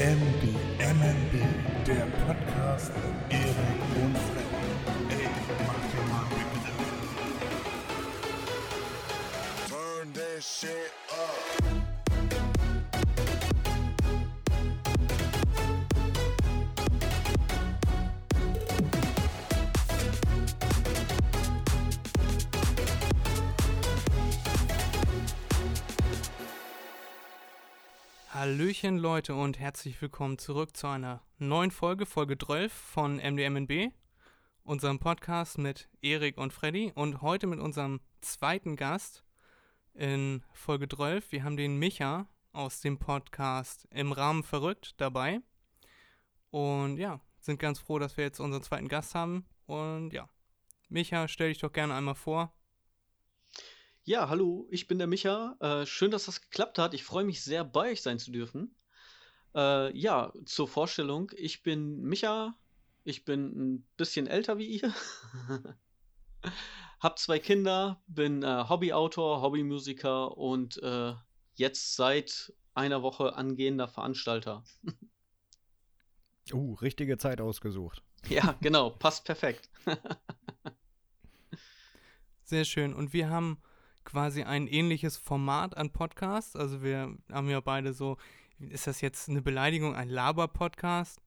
MB, MNB, der Podcast mit Erik und Hallöchen Leute und herzlich willkommen zurück zu einer neuen Folge, Folge 12 von MDMNB, unserem Podcast mit Erik und Freddy und heute mit unserem zweiten Gast in Folge 12. Wir haben den Micha aus dem Podcast Im Rahmen verrückt dabei und ja, sind ganz froh, dass wir jetzt unseren zweiten Gast haben und ja, Micha, stell dich doch gerne einmal vor. Ja, hallo, ich bin der Micha. Äh, schön, dass das geklappt hat. Ich freue mich sehr, bei euch sein zu dürfen. Äh, ja, zur Vorstellung. Ich bin Micha. Ich bin ein bisschen älter wie ihr. Hab zwei Kinder, bin äh, Hobbyautor, Hobbymusiker und äh, jetzt seit einer Woche angehender Veranstalter. Uh, richtige Zeit ausgesucht. ja, genau, passt perfekt. Sehr schön. Und wir haben quasi ein ähnliches Format an Podcasts. Also wir haben ja beide so, ist das jetzt eine Beleidigung, ein Laber-Podcast?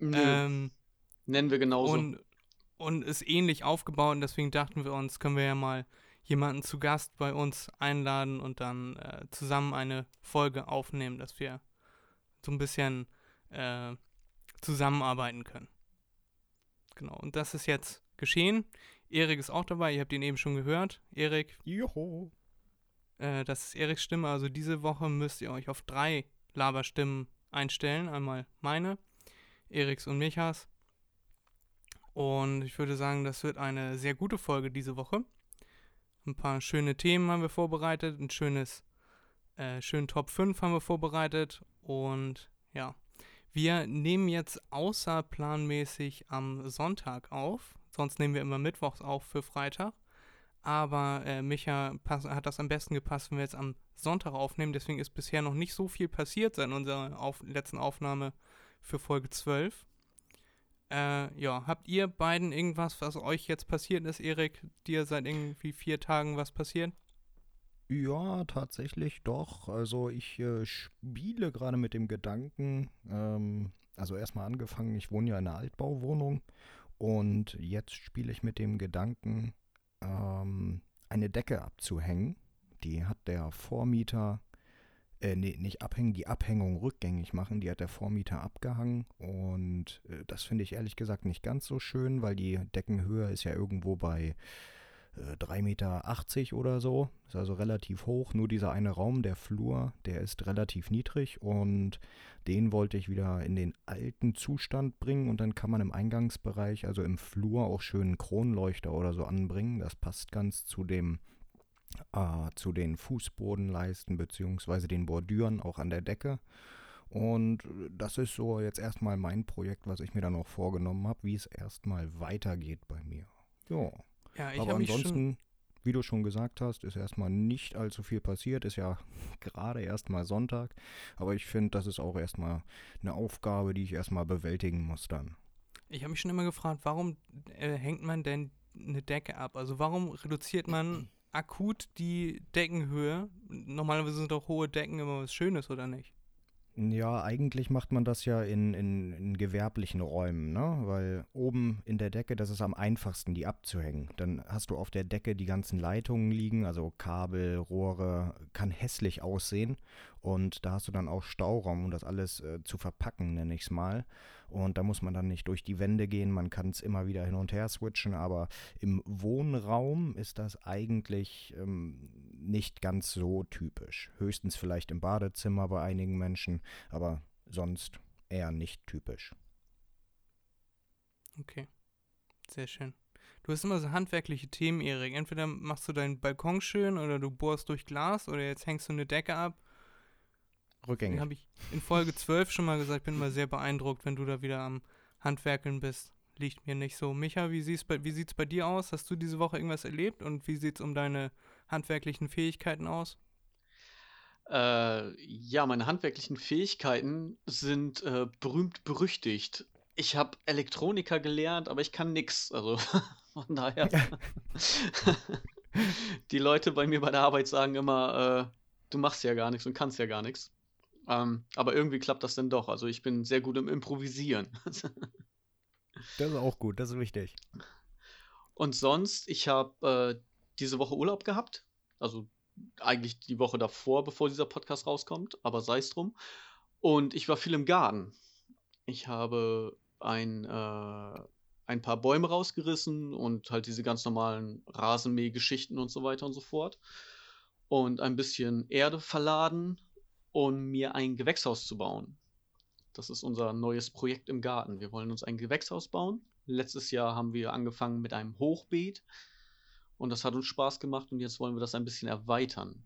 Ähm, nennen wir genauso. und, und ist ähnlich aufgebaut und deswegen dachten wir uns, können wir ja mal jemanden zu Gast bei uns einladen und dann äh, zusammen eine Folge aufnehmen, dass wir so ein bisschen äh, zusammenarbeiten können. Genau, und das ist jetzt geschehen. Erik ist auch dabei, ihr habt ihn eben schon gehört. Erik, Joho. äh, das ist Eriks Stimme. Also diese Woche müsst ihr euch auf drei Laberstimmen einstellen. Einmal meine, Eriks und Michas. Und ich würde sagen, das wird eine sehr gute Folge diese Woche. Ein paar schöne Themen haben wir vorbereitet. Ein schönes, äh, schönen Top 5 haben wir vorbereitet. Und ja, wir nehmen jetzt außerplanmäßig am Sonntag auf. Sonst nehmen wir immer mittwochs auf für Freitag. Aber äh, Micha pass, hat das am besten gepasst, wenn wir jetzt am Sonntag aufnehmen. Deswegen ist bisher noch nicht so viel passiert seit unserer auf, letzten Aufnahme für Folge 12. Äh, ja, habt ihr beiden irgendwas, was euch jetzt passiert ist, Erik? Dir seit irgendwie vier Tagen was passiert? Ja, tatsächlich doch. Also ich äh, spiele gerade mit dem Gedanken, ähm, also erstmal angefangen, ich wohne ja in einer Altbauwohnung und jetzt spiele ich mit dem Gedanken, ähm, eine Decke abzuhängen. Die hat der Vormieter, äh, nee, nicht abhängen, die Abhängung rückgängig machen. Die hat der Vormieter abgehangen und äh, das finde ich ehrlich gesagt nicht ganz so schön, weil die Deckenhöhe ist ja irgendwo bei äh, 3,80 Meter oder so. Ist also relativ hoch. Nur dieser eine Raum, der Flur, der ist relativ niedrig und den wollte ich wieder in den alten Zustand bringen und dann kann man im Eingangsbereich, also im Flur, auch schön einen Kronleuchter oder so anbringen. Das passt ganz zu dem äh, zu den Fußbodenleisten beziehungsweise den Bordüren auch an der Decke. Und das ist so jetzt erstmal mein Projekt, was ich mir dann auch vorgenommen habe, wie es erstmal weitergeht bei mir. Ja. Ja, ich Aber ansonsten, wie du schon gesagt hast, ist erstmal nicht allzu viel passiert. Ist ja gerade erstmal Sonntag. Aber ich finde, das ist auch erstmal eine Aufgabe, die ich erstmal bewältigen muss dann. Ich habe mich schon immer gefragt, warum äh, hängt man denn eine Decke ab? Also warum reduziert man akut die Deckenhöhe? Normalerweise sind doch hohe Decken immer was Schönes, oder nicht? Ja, eigentlich macht man das ja in, in, in gewerblichen Räumen, ne? Weil oben in der Decke, das ist am einfachsten, die abzuhängen. Dann hast du auf der Decke die ganzen Leitungen liegen, also Kabel, Rohre, kann hässlich aussehen. Und da hast du dann auch Stauraum, um das alles äh, zu verpacken, nenne ich es mal. Und da muss man dann nicht durch die Wände gehen, man kann es immer wieder hin und her switchen, aber im Wohnraum ist das eigentlich ähm, nicht ganz so typisch. Höchstens vielleicht im Badezimmer bei einigen Menschen, aber sonst eher nicht typisch. Okay. Sehr schön. Du hast immer so handwerkliche Themen, Erik. Entweder machst du deinen Balkon schön oder du bohrst durch Glas oder jetzt hängst du eine Decke ab. Rückgängig. Den habe ich in Folge 12 schon mal gesagt, ich bin immer sehr beeindruckt, wenn du da wieder am Handwerkeln bist. Liegt mir nicht so. Micha, wie sieht's bei, wie sieht's bei dir aus? Hast du diese Woche irgendwas erlebt und wie sieht's um deine handwerklichen Fähigkeiten aus? Äh, ja, meine handwerklichen Fähigkeiten sind äh, berühmt berüchtigt. Ich habe Elektroniker gelernt, aber ich kann nix. Also von daher. Die Leute bei mir bei der Arbeit sagen immer, äh, du machst ja gar nichts und kannst ja gar nichts. Ähm, aber irgendwie klappt das dann doch. Also ich bin sehr gut im Improvisieren. Das ist auch gut, das ist wichtig. Und sonst, ich habe äh, diese Woche Urlaub gehabt. Also eigentlich die Woche davor, bevor dieser Podcast rauskommt, aber sei es drum. Und ich war viel im Garten. Ich habe ein, äh, ein paar Bäume rausgerissen und halt diese ganz normalen Rasenmähgeschichten und so weiter und so fort. Und ein bisschen Erde verladen, um mir ein Gewächshaus zu bauen. Das ist unser neues Projekt im Garten. Wir wollen uns ein Gewächshaus bauen. Letztes Jahr haben wir angefangen mit einem Hochbeet. Und das hat uns Spaß gemacht und jetzt wollen wir das ein bisschen erweitern.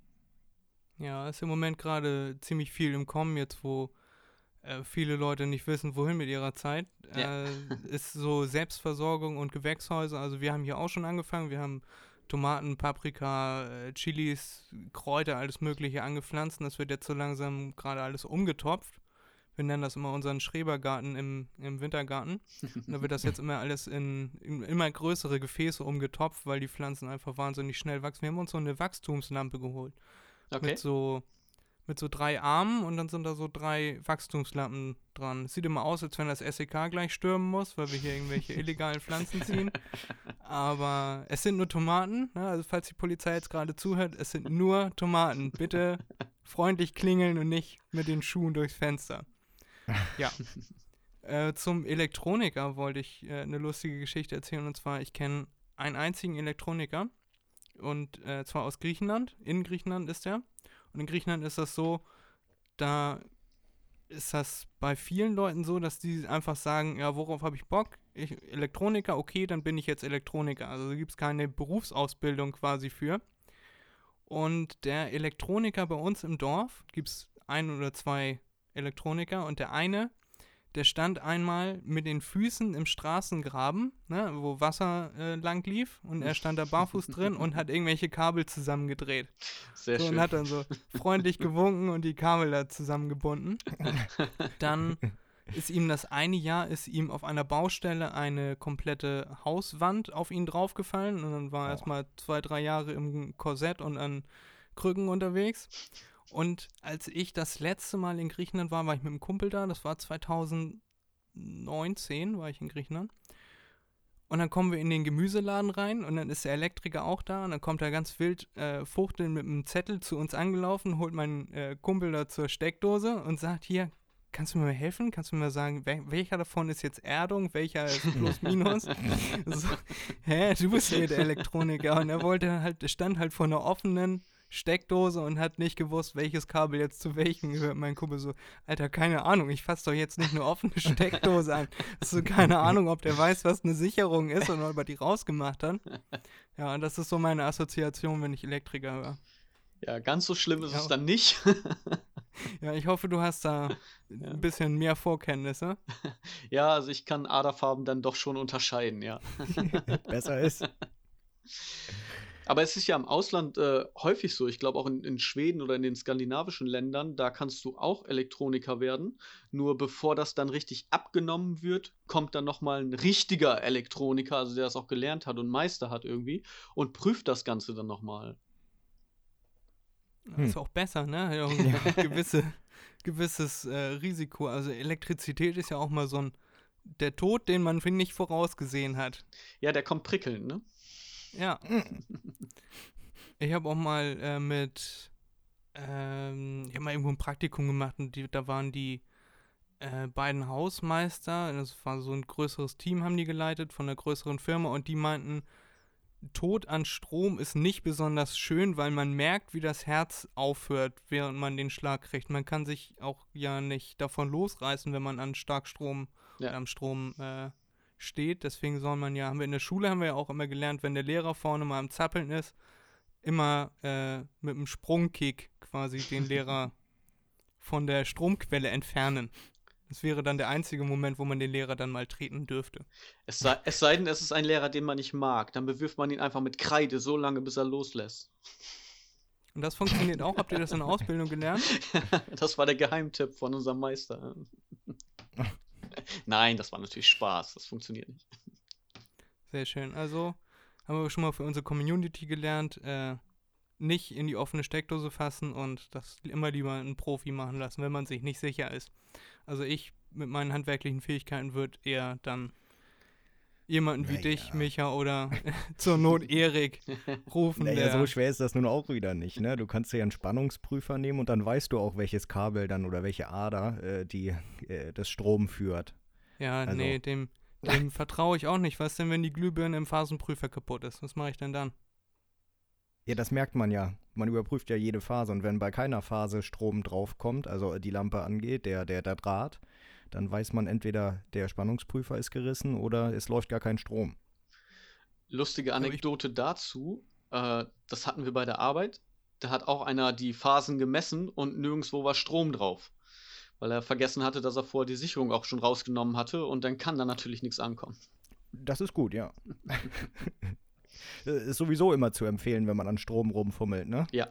Ja, ist im Moment gerade ziemlich viel im Kommen, jetzt wo äh, viele Leute nicht wissen, wohin mit ihrer Zeit. Ja. Äh, ist so Selbstversorgung und Gewächshäuser. Also wir haben hier auch schon angefangen. Wir haben Tomaten, Paprika, äh, Chilis, Kräuter, alles Mögliche angepflanzt. Und das wird jetzt so langsam gerade alles umgetopft. Wir nennen das immer unseren Schrebergarten im, im Wintergarten. Und da wird das jetzt immer alles in, in immer größere Gefäße umgetopft, weil die Pflanzen einfach wahnsinnig schnell wachsen. Wir haben uns so eine Wachstumslampe geholt. Okay. Mit so mit so drei Armen und dann sind da so drei Wachstumslampen dran. Sieht immer aus, als wenn das SEK gleich stürmen muss, weil wir hier irgendwelche illegalen Pflanzen ziehen. Aber es sind nur Tomaten. Ne? Also falls die Polizei jetzt gerade zuhört, es sind nur Tomaten. Bitte freundlich klingeln und nicht mit den Schuhen durchs Fenster. Ja. äh, zum Elektroniker wollte ich äh, eine lustige Geschichte erzählen. Und zwar, ich kenne einen einzigen Elektroniker. Und äh, zwar aus Griechenland. In Griechenland ist er. Und in Griechenland ist das so, da ist das bei vielen Leuten so, dass die einfach sagen, ja, worauf habe ich Bock? Ich, Elektroniker, okay, dann bin ich jetzt Elektroniker. Also gibt es keine Berufsausbildung quasi für. Und der Elektroniker bei uns im Dorf, gibt es ein oder zwei Elektroniker und der eine, der stand einmal mit den Füßen im Straßengraben, ne, wo Wasser äh, lang lief und er stand da barfuß drin und hat irgendwelche Kabel zusammengedreht. Sehr So, schön. und hat dann so freundlich gewunken und die Kabel da zusammengebunden. Dann ist ihm das eine Jahr, ist ihm auf einer Baustelle eine komplette Hauswand auf ihn draufgefallen und dann war er erstmal zwei, drei Jahre im Korsett und an Krücken unterwegs. Und als ich das letzte Mal in Griechenland war, war ich mit einem Kumpel da, das war 2019, war ich in Griechenland. Und dann kommen wir in den Gemüseladen rein und dann ist der Elektriker auch da und dann kommt er ganz wild äh, fuchteln mit einem Zettel zu uns angelaufen, holt meinen äh, Kumpel da zur Steckdose und sagt, hier, kannst du mir mal helfen? Kannst du mir mal sagen, wel welcher davon ist jetzt Erdung, welcher ist Plus Minus? so, hä, du bist hier der Elektroniker und er wollte halt, er stand halt vor einer offenen Steckdose und hat nicht gewusst, welches Kabel jetzt zu welchem gehört. Mein Kumpel so, Alter, keine Ahnung, ich fasse doch jetzt nicht eine offene Steckdose an. Hast du keine Ahnung, ob der weiß, was eine Sicherung ist und ob er die rausgemacht hat. Ja, und das ist so meine Assoziation, wenn ich Elektriker höre. Ja, ganz so schlimm ist Ja. es dann nicht. Ja, ich hoffe, du hast da Ja. ein bisschen mehr Vorkenntnisse. ja, also ich kann Aderfarben dann doch schon unterscheiden, ja. Besser ist. Aber es ist ja im Ausland äh, häufig so. Ich glaube auch in, in Schweden oder in den skandinavischen Ländern, da kannst du auch Elektroniker werden. Nur bevor das dann richtig abgenommen wird, kommt dann nochmal ein richtiger Elektroniker, also der das auch gelernt hat und Meister hat irgendwie, und prüft das Ganze dann nochmal. Ist auch besser, ne? Ja gewisse, gewisses äh, Risiko. Also Elektrizität ist ja auch mal so ein der Tod, den man nicht vorausgesehen hat. Ja, der kommt prickeln, ne? Ja. Ich habe auch mal äh, mit, ähm, ich habe mal irgendwo ein Praktikum gemacht und die, da waren die äh, beiden Hausmeister, das war so ein größeres Team, haben die geleitet von einer größeren Firma und die meinten, Tod an Strom ist nicht besonders schön, weil man merkt, wie das Herz aufhört, während man den Schlag kriegt. Man kann sich auch ja nicht davon losreißen, wenn man an Starkstrom Ja. am Strom äh, steht. Deswegen soll man ja, haben wir in der Schule haben wir ja auch immer gelernt, wenn der Lehrer vorne mal am Zappeln ist, immer äh, mit einem Sprungkick quasi den Lehrer von der Stromquelle entfernen. Das wäre dann der einzige Moment, wo man den Lehrer dann mal treten dürfte. Es sei, es sei denn, es ist ein Lehrer, den man nicht mag. Dann bewirft man ihn einfach mit Kreide so lange, bis er loslässt. Und das funktioniert auch? Habt ihr das in der Ausbildung gelernt? das war der Geheimtipp von unserem Meister. Nein, das war natürlich Spaß. Das funktioniert nicht. Sehr schön. Also haben wir schon mal für unsere Community gelernt, äh, nicht in die offene Steckdose fassen und das immer lieber einen Profi machen lassen, wenn man sich nicht sicher ist. Also ich mit meinen handwerklichen Fähigkeiten würde eher dann jemanden wie Naja. dich, Micha, oder zur Not Erik rufen. Naja, der, so schwer ist das nun auch wieder nicht, ne? Du kannst dir einen Spannungsprüfer nehmen und dann weißt du auch, welches Kabel dann oder welche Ader äh, die äh, das Strom führt. ja, also- nee, dem, dem vertraue ich auch nicht. Was denn, wenn die Glühbirne im Phasenprüfer kaputt ist? Was mache ich denn dann? Ja, das merkt man ja. Man überprüft ja jede Phase und wenn bei keiner Phase Strom draufkommt, also die Lampe angeht, der, der, der Draht, dann weiß man entweder der Spannungsprüfer ist gerissen oder es läuft gar kein Strom. Lustige Anekdote dazu. Äh, das hatten wir bei der Arbeit. Da hat auch einer die Phasen gemessen und nirgendwo war Strom drauf. Weil er vergessen hatte, dass er vorher die Sicherung auch schon rausgenommen hatte und dann kann da natürlich nichts ankommen. Das ist gut, ja. Ist sowieso immer zu empfehlen, wenn man an Strom rumfummelt, ne? Ja.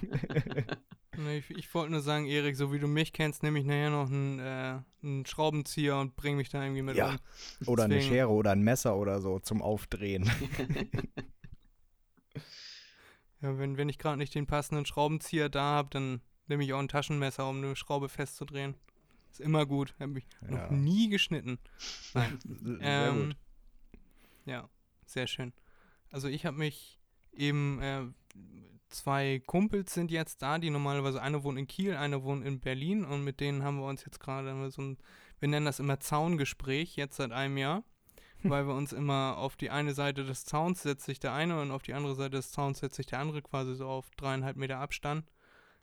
Nee, ich ich wollte nur sagen, Erik, so wie du mich kennst, nehme ich nachher noch einen, äh, einen Schraubenzieher und bringe mich dann irgendwie mit Ja. um. Oder eine Deswegen- Schere oder ein Messer oder so zum Aufdrehen. Ja, wenn, wenn ich gerade nicht den passenden Schraubenzieher da habe, dann nehme ich auch ein Taschenmesser, um eine Schraube festzudrehen. Ist immer gut. Habe mich Ja. noch nie geschnitten. Nein. Sehr Ähm, gut. Ja, sehr schön. Also ich habe mich eben, äh, zwei Kumpels sind jetzt da, die normalerweise, eine wohnt in Kiel, eine wohnt in Berlin und mit denen haben wir uns jetzt gerade so ein, wir nennen das immer Zaungespräch, jetzt seit einem Jahr, weil wir uns immer auf die eine Seite des Zauns setzt sich der eine und auf die andere Seite des Zauns setzt sich der andere, quasi so auf dreieinhalb Meter Abstand.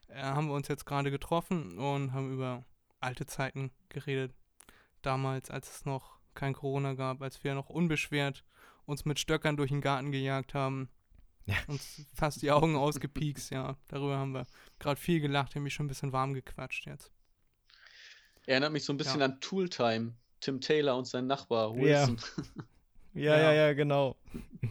Äh, haben wir uns jetzt gerade getroffen und haben über alte Zeiten geredet. Damals, als es noch kein Corona gab, als wir noch unbeschwert uns mit Stöckern durch den Garten gejagt haben. Ja. Uns fast die Augen ausgepiekst, ja. Darüber haben wir gerade viel gelacht, haben mich schon ein bisschen warm gequatscht jetzt. Erinnert mich so ein bisschen Ja. an Tooltime. Tim Taylor und sein Nachbar. Wilson. Ja, ja, ja. ja, genau.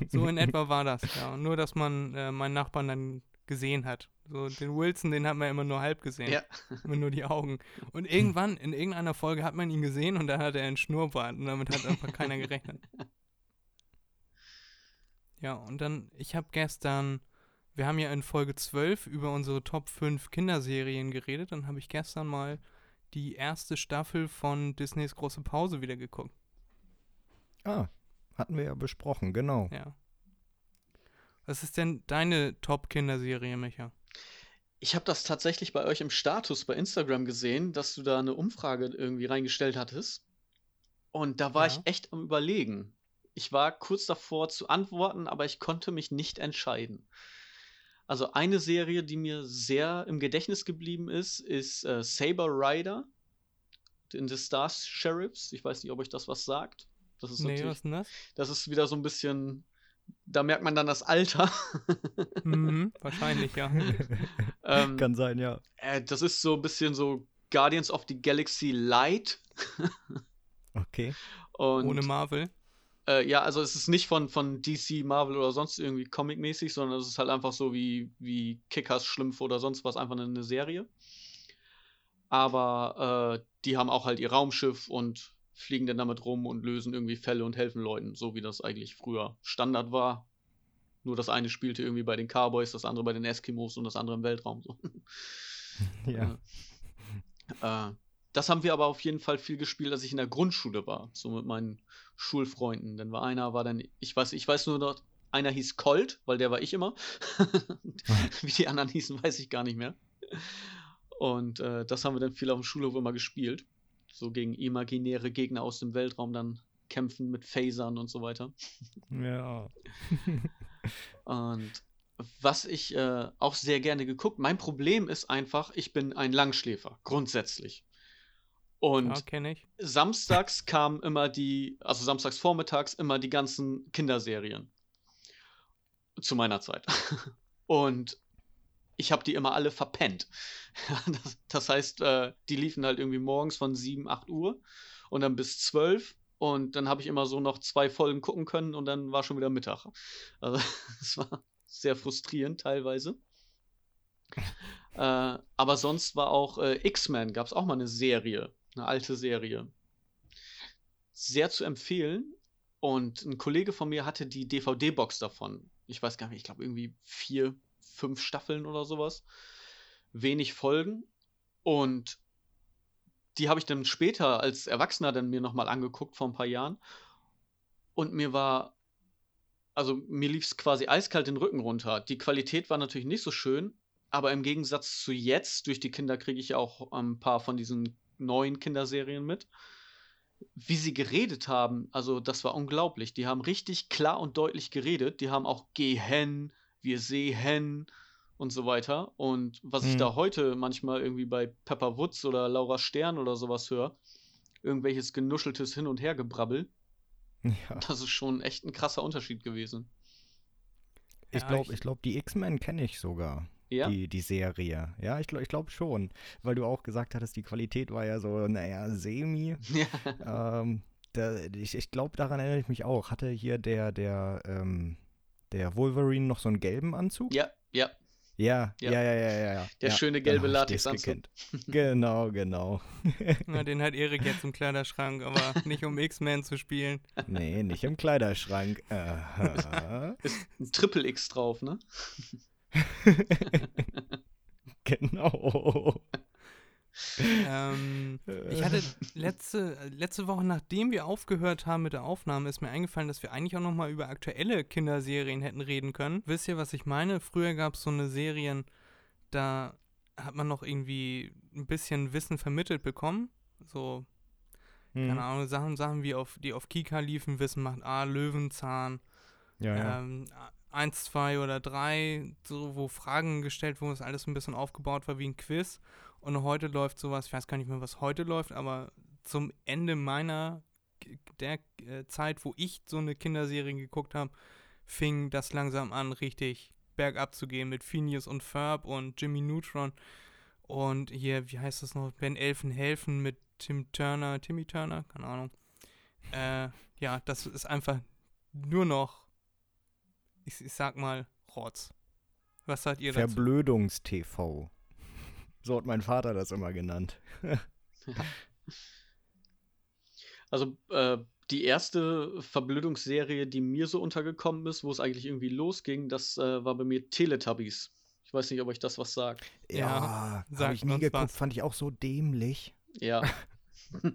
So in etwa war das, ja. Nur, dass man äh, meinen Nachbarn dann gesehen hat. So, den Wilson, den hat man immer nur halb gesehen. Ja. Immer nur die Augen. Und irgendwann, in irgendeiner Folge hat man ihn gesehen und da hatte er einen Schnurrbart und damit hat einfach keiner gerechnet. Ja, und dann, ich habe gestern, wir haben ja in Folge 12 über unsere Top 5 Kinderserien geredet, dann habe ich gestern mal die erste Staffel von Disneys große Pause wieder geguckt. Ah, hatten wir ja besprochen, genau. Ja. Was ist denn deine Top-Kinderserie, Micha? Ich habe das tatsächlich bei euch im Status bei Instagram gesehen, dass du da eine Umfrage irgendwie reingestellt hattest. Und da war Ja. ich echt am Überlegen. Ich war kurz davor zu antworten, aber ich konnte mich nicht entscheiden. Also eine Serie, die mir sehr im Gedächtnis geblieben ist, ist äh, Saber Rider in The Stars Sheriffs. Ich weiß nicht, ob euch das was sagt. Das ist Nee, natürlich, was ist denn das? das ist wieder so ein bisschen, da merkt man dann das Alter. mhm, wahrscheinlich, ja. ähm, Kann sein, ja. Äh, das ist so ein bisschen so Guardians of the Galaxy Light. Okay. Und Ohne Marvel. Äh, ja, also es ist nicht von, von DC, Marvel oder sonst irgendwie Comic-mäßig, sondern es ist halt einfach so wie, wie Kickers, Schlümpfe oder sonst was, einfach eine Serie. Aber äh, die haben auch halt ihr Raumschiff und fliegen dann damit rum und lösen irgendwie Fälle und helfen Leuten, so wie das eigentlich früher Standard war. Nur das eine spielte irgendwie bei den Cowboys, das andere bei den Eskimos und das andere im Weltraum. So. Ja. Äh, das haben wir aber auf jeden Fall viel gespielt, als ich in der Grundschule war, so mit meinen Schulfreunden. Dann war einer, war dann, ich weiß, ich weiß nur noch, einer hieß Colt, weil der war ich immer. Wie die anderen hießen, weiß ich gar nicht mehr. Und äh, das haben wir dann viel auf dem Schulhof immer gespielt. So gegen imaginäre Gegner aus dem Weltraum dann kämpfen mit Phasern und so weiter. Ja. Und was ich äh, auch sehr gerne geguckt, mein Problem ist einfach, ich bin ein Langschläfer, grundsätzlich. Und Ja, samstags kamen immer die, also samstags vormittags immer die ganzen Kinderserien. Zu meiner Zeit. Und ich habe die immer alle verpennt. Das, das heißt, äh, die liefen halt irgendwie morgens von 7, 8 Uhr und dann bis 12. Und dann habe ich immer so noch zwei Folgen gucken können und dann war schon wieder Mittag. Also es war sehr frustrierend teilweise. äh, aber sonst war auch äh, X-Men, gab es auch mal eine Serie, eine alte Serie. Sehr zu empfehlen. Und ein Kollege von mir hatte die DVD-Box davon. Ich weiß gar nicht, ich glaube irgendwie vier, fünf Staffeln oder sowas. Wenig Folgen. Und die habe ich dann später als Erwachsener dann mir nochmal angeguckt vor ein paar Jahren. Und mir war, also mir lief es quasi eiskalt den Rücken runter. Die Qualität war natürlich nicht so schön, aber im Gegensatz zu jetzt, durch die Kinder kriege ich ja auch ein paar von diesen neuen Kinderserien mit, wie sie geredet haben, also das war unglaublich. Die haben richtig klar und deutlich geredet. Die haben auch gehen, wir sehen und so weiter. Und was ich Mhm. da heute manchmal irgendwie bei Pepper Woods oder Laura Stern oder sowas höre, irgendwelches genuscheltes Hin- und Hergebrabbel, Ja. das ist schon echt ein krasser Unterschied gewesen. Ich glaube, ich- ich glaub, die X-Men kenne ich sogar. Ja? Die, die Serie. Ja, ich glaube ich glaub schon. Weil du auch gesagt hattest, die Qualität war ja so, naja, semi. ja. ähm, da, ich ich glaube, daran erinnere ich mich auch. Hatte hier der, der, ähm, der Wolverine noch so einen gelben Anzug? ja, ja. Ja, Ja. ja, ja, ja, ja. ja. Der ja, schöne gelbe Latexanzug. Genau, genau. Ja, den hat Erik jetzt im Kleiderschrank, aber nicht um X-Men zu spielen. Nee, nicht im Kleiderschrank. Aha. Ist ein Triple X drauf, ne? genau. Ähm, ich hatte letzte, letzte Woche, nachdem wir aufgehört haben mit der Aufnahme, ist mir eingefallen, dass wir eigentlich auch nochmal über aktuelle Kinderserien hätten reden können. Wisst ihr, was ich meine? Früher gab es so eine Serien, da hat man noch irgendwie ein bisschen Wissen vermittelt bekommen. So, Hm. keine Ahnung, Sachen, Sachen wie auf, die auf Kika liefen, Wissen macht A, Löwenzahn, Ja, ja. Eins, zwei oder drei, so, wo Fragen gestellt wurden, was alles ein bisschen aufgebaut war wie ein Quiz. Und heute läuft sowas, ich weiß gar nicht mehr, was heute läuft, aber zum Ende meiner der äh, Zeit, wo ich so eine Kinderserie geguckt habe, fing das langsam an, richtig bergab zu gehen mit Phineas und Ferb und Jimmy Neutron und hier, wie heißt das noch, Wenn Elfen helfen mit Tim Turner, Timmy Turner, keine Ahnung. Äh, ja, das ist einfach nur noch, ich, ich sag mal, Rotz. Was sagt ihr dazu? Verblödungstv. So hat mein Vater das immer genannt. Also äh, die erste Verblödungsserie, die mir so untergekommen ist, wo es eigentlich irgendwie losging, das äh, war bei mir Teletubbies. Ich weiß nicht, ob euch das was sagt. Ja, habe sagt ich nie geguckt, was. fand ich auch so dämlich. Ja.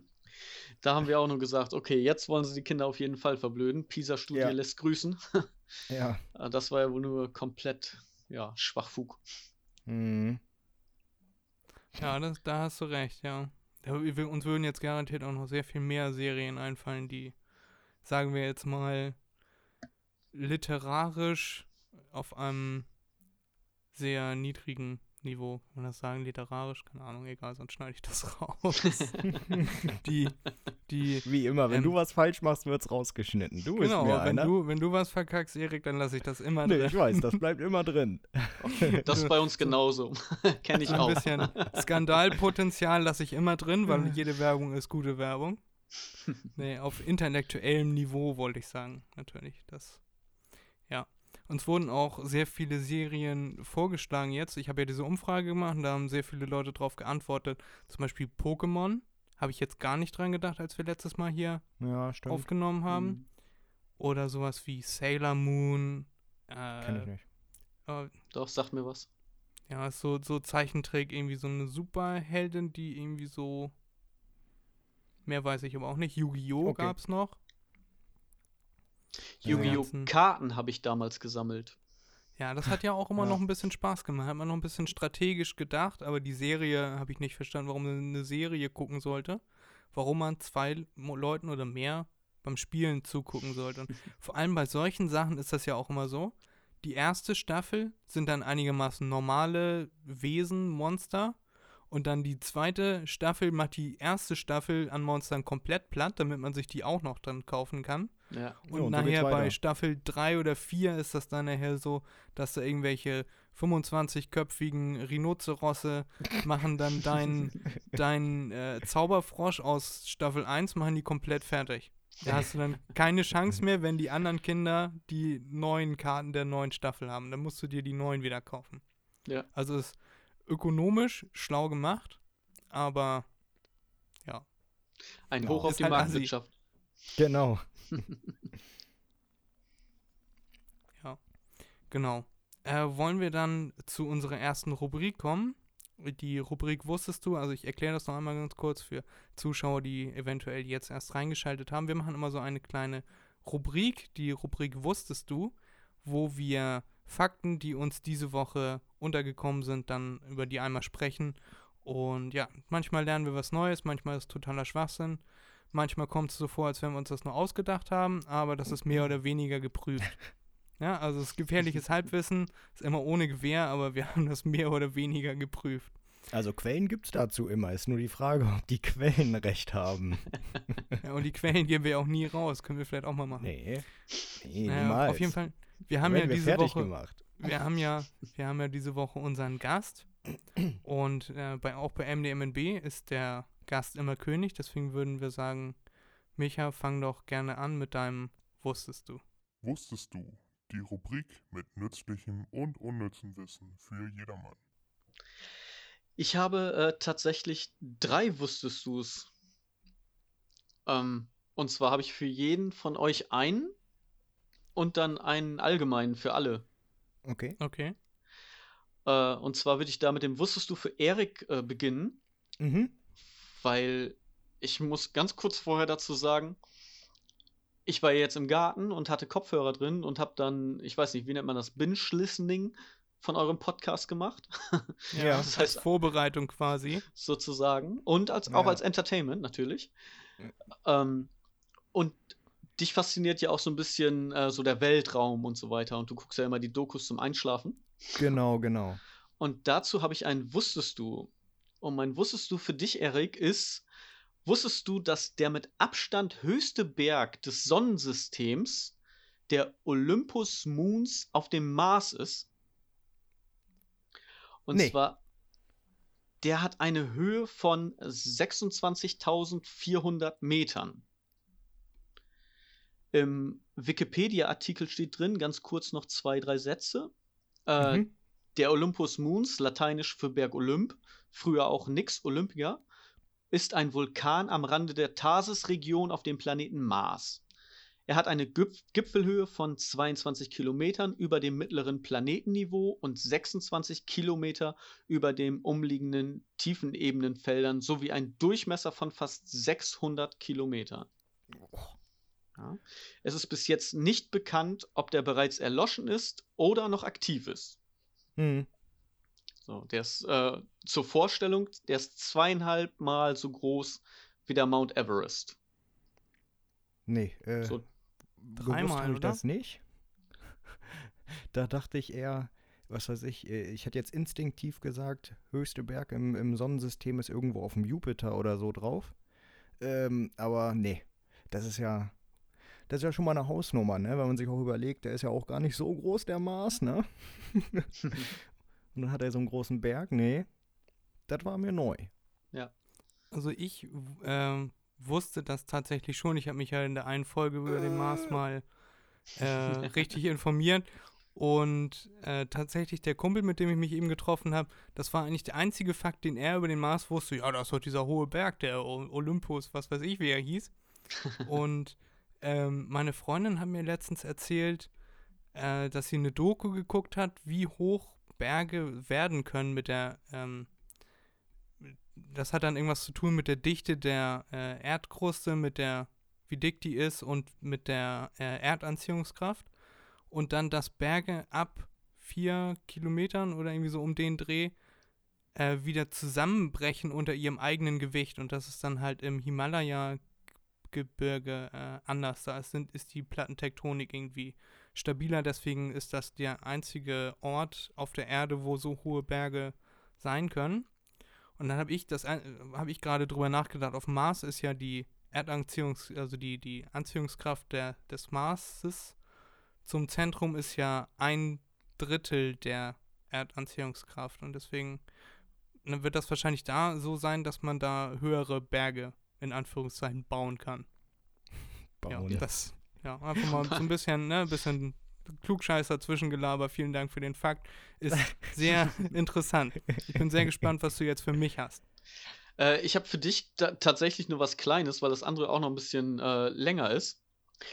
da haben wir auch nur gesagt, okay, jetzt wollen sie die Kinder auf jeden Fall verblöden. PISA-Studie Ja. lässt grüßen. Ja. Äh, das war ja wohl nur komplett, ja, Schwachfug. Mhm. Ja, das, da hast du recht, ja. Uns würden jetzt garantiert auch noch sehr viel mehr Serien einfallen, die, sagen wir jetzt mal, literarisch auf einem sehr niedrigen Niveau, kann man das sagen, literarisch, keine Ahnung, egal, sonst schneide ich das raus. die, die, Wie immer, wenn Ähm, du was falsch machst, wird's rausgeschnitten. Du bist genau, mir wenn einer. du, wenn du was verkackst, Erik, dann lasse ich das immer nee, drin. ich weiß, das bleibt immer drin. Das ist bei uns genauso. Kenne ich ein auch. bisschen Skandalpotenzial lasse ich immer drin, weil jede Werbung ist gute Werbung. Nee, auf intellektuellem Niveau wollte ich sagen, natürlich. Das. Uns wurden auch sehr viele Serien vorgeschlagen jetzt. Ich habe ja diese Umfrage gemacht und da haben sehr viele Leute drauf geantwortet. Zum Beispiel Pokémon. Habe ich jetzt gar nicht dran gedacht, als wir letztes Mal hier Ja, aufgenommen haben. Mhm. Oder sowas wie Sailor Moon. Kenn ich Äh, nicht. äh, Doch, sag mir was. ja, ist so, so Zeichentrick, irgendwie so eine Superheldin, die irgendwie so. Mehr weiß ich aber auch nicht. Yu-Gi-Oh! Okay. gab's noch. Yu-Gi-Oh! Karten habe ich damals gesammelt. Ja, das hat ja auch immer Ja. noch ein bisschen Spaß gemacht. Hat man noch ein bisschen strategisch gedacht, aber die Serie habe ich nicht verstanden, warum man eine Serie gucken sollte. Warum man zwei Leuten oder mehr beim Spielen zugucken sollte. Und vor allem bei solchen Sachen ist das ja auch immer so. Die erste Staffel sind dann einigermaßen normale Wesen, Monster. Und dann die zweite Staffel macht die erste Staffel an Monstern komplett platt, damit man sich die auch noch dann kaufen kann. Ja. Ja, Und und so geht's nachher bei. Staffel 3 oder 4 ist das dann nachher so, dass da irgendwelche 25-köpfigen Rhinozerosse machen dann deinen dein, äh, Zauberfrosch aus Staffel 1, machen die komplett fertig. Da hast du dann keine Chance mehr, wenn die anderen Kinder die neuen Karten der neuen Staffel haben. Dann musst du dir die neuen wieder kaufen. Ja. Also ist ökonomisch schlau gemacht, aber Ein Ja, Hoch auf die halt assi. Marktwirtschaft. Genau. genau. Äh, wollen wir dann zu unserer ersten Rubrik kommen? Die Rubrik wusstest du, also ich erkläre das noch einmal ganz kurz für Zuschauer, die eventuell jetzt erst reingeschaltet haben. Wir machen immer so eine kleine Rubrik, die Rubrik Wusstest du, wo wir Fakten, die uns diese Woche untergekommen sind, dann über die einmal sprechen. Und ja, manchmal lernen wir was Neues, manchmal ist es totaler Schwachsinn. Manchmal kommt es so vor, als wenn wir uns das nur ausgedacht haben, aber das ist mehr oder weniger geprüft. Ja, also es ist gefährliches Halbwissen, ist immer ohne Gewehr, aber wir haben das mehr oder weniger geprüft. Also Quellen gibt es dazu immer. Ist nur die Frage, ob die Quellen recht haben. Ja, und die Quellen geben wir auch nie raus, können wir vielleicht auch mal machen. Nee. Nee, Naja, niemals. auf jeden Fall, wir haben ja wir diese fertig Woche, gemacht. Wir haben ja, wir haben ja diese Woche unseren Gast und äh, bei, auch bei MDMNB ist der Gast immer König, deswegen würden wir sagen, Micha, fang doch gerne an mit deinem Wusstest du. Wusstest du? Die Rubrik mit nützlichem und unnützem Wissen für jedermann. Ich habe äh, tatsächlich drei Wusstest du's. Ähm, und zwar habe ich für jeden von euch einen und dann einen allgemeinen für alle. Okay. Okay. Äh, und zwar würde ich da mit dem Wusstest du für Erik äh, beginnen, Mhm. weil ich muss ganz kurz vorher dazu sagen, ich war jetzt im Garten und hatte Kopfhörer drin und habe dann, ich weiß nicht, wie nennt man das, Binge-Listening von eurem Podcast gemacht, Ja, das als heißt- Vorbereitung quasi. sozusagen. Und als, auch Ja. als Entertainment natürlich. Ähm, und dich fasziniert ja auch so ein bisschen äh, so der Weltraum und so weiter. Und du guckst ja immer die Dokus zum Einschlafen. Genau, genau. Und dazu habe ich ein Wusstest du. Und mein Wusstest du für dich, Erik, ist, wusstest du, dass der mit Abstand höchste Berg des Sonnensystems der Olympus Mons auf dem Mars ist? Und Nee. zwar, der hat eine Höhe von 26.400 Metern. Im Wikipedia-Artikel steht drin, ganz kurz noch zwei, drei Sätze. Äh, Mhm. der Olympus Mons, lateinisch für Berg Olymp, früher auch Nix Olympia, ist ein Vulkan am Rande der Tharsis-Region auf dem Planeten Mars. Er hat eine Gipf Gipfelhöhe von 22 Kilometern über dem mittleren Planetenniveau und 26 Kilometer über dem umliegenden Tiefenebenenfeldern sowie einen Durchmesser von fast 600 Kilometern. Ja. Es ist bis jetzt nicht bekannt, ob der bereits erloschen ist oder noch aktiv ist. Mhm. So, der ist äh, zur Vorstellung, der ist zweieinhalb Mal so groß wie der Mount Everest. Nee, äh, So, dreimal, habe ich oder? das nicht. da dachte ich eher, was weiß ich, äh, ich hätte jetzt instinktiv gesagt, höchste Berg im, im Sonnensystem ist irgendwo auf dem Jupiter oder so drauf. Ähm, aber nee, das ist ja, das ist ja schon mal eine Hausnummer, ne? Wenn man sich auch überlegt, der ist ja auch gar nicht so groß, der Mars, ne? Und dann hat er so einen großen Berg, nee, das war mir neu. Also ich ähm, wusste das tatsächlich schon. Ich habe mich ja in der einen Folge über den Mars mal äh, richtig informiert. Und äh, tatsächlich der Kumpel, mit dem ich mich eben getroffen habe, das war eigentlich der einzige Fakt, den er über den Mars wusste. Ja, das ist doch dieser hohe Berg, der Olympus, was weiß ich, wie er hieß. Und ähm, meine Freundin hat mir letztens erzählt, äh, dass sie eine Doku geguckt hat, wie hoch Berge werden können mit der ähm, das hat dann irgendwas zu tun mit der Dichte der äh, Erdkruste, mit der, wie dick die ist und mit der äh, Erdanziehungskraft. Und dann, dass Berge ab vier Kilometern oder irgendwie so um den Dreh äh, wieder zusammenbrechen unter ihrem eigenen Gewicht. Und das ist dann halt im Himalaya-Gebirge äh, anders. Da ist, sind, ist die Plattentektonik irgendwie stabiler. Deswegen ist das der einzige Ort auf der Erde, wo so hohe Berge sein können. Und dann habe ich das, habe ich gerade drüber nachgedacht. Auf Mars ist ja die Erdanziehungs, also die, die Anziehungskraft der, des Marses zum Zentrum ist ja ein Drittel der Erdanziehungskraft. Und deswegen ne, wird das wahrscheinlich da so sein, dass man da höhere Berge in Anführungszeichen bauen kann. Bauen. Ja, das, ja, einfach mal so ein bisschen, ne, ein bisschen Klugscheißer Zwischengelaber, vielen Dank für den Fakt, ist sehr interessant. Ich bin sehr gespannt, was du jetzt für mich hast. Äh, ich habe für dich ta tatsächlich nur was Kleines, weil das andere auch noch ein bisschen äh, länger ist.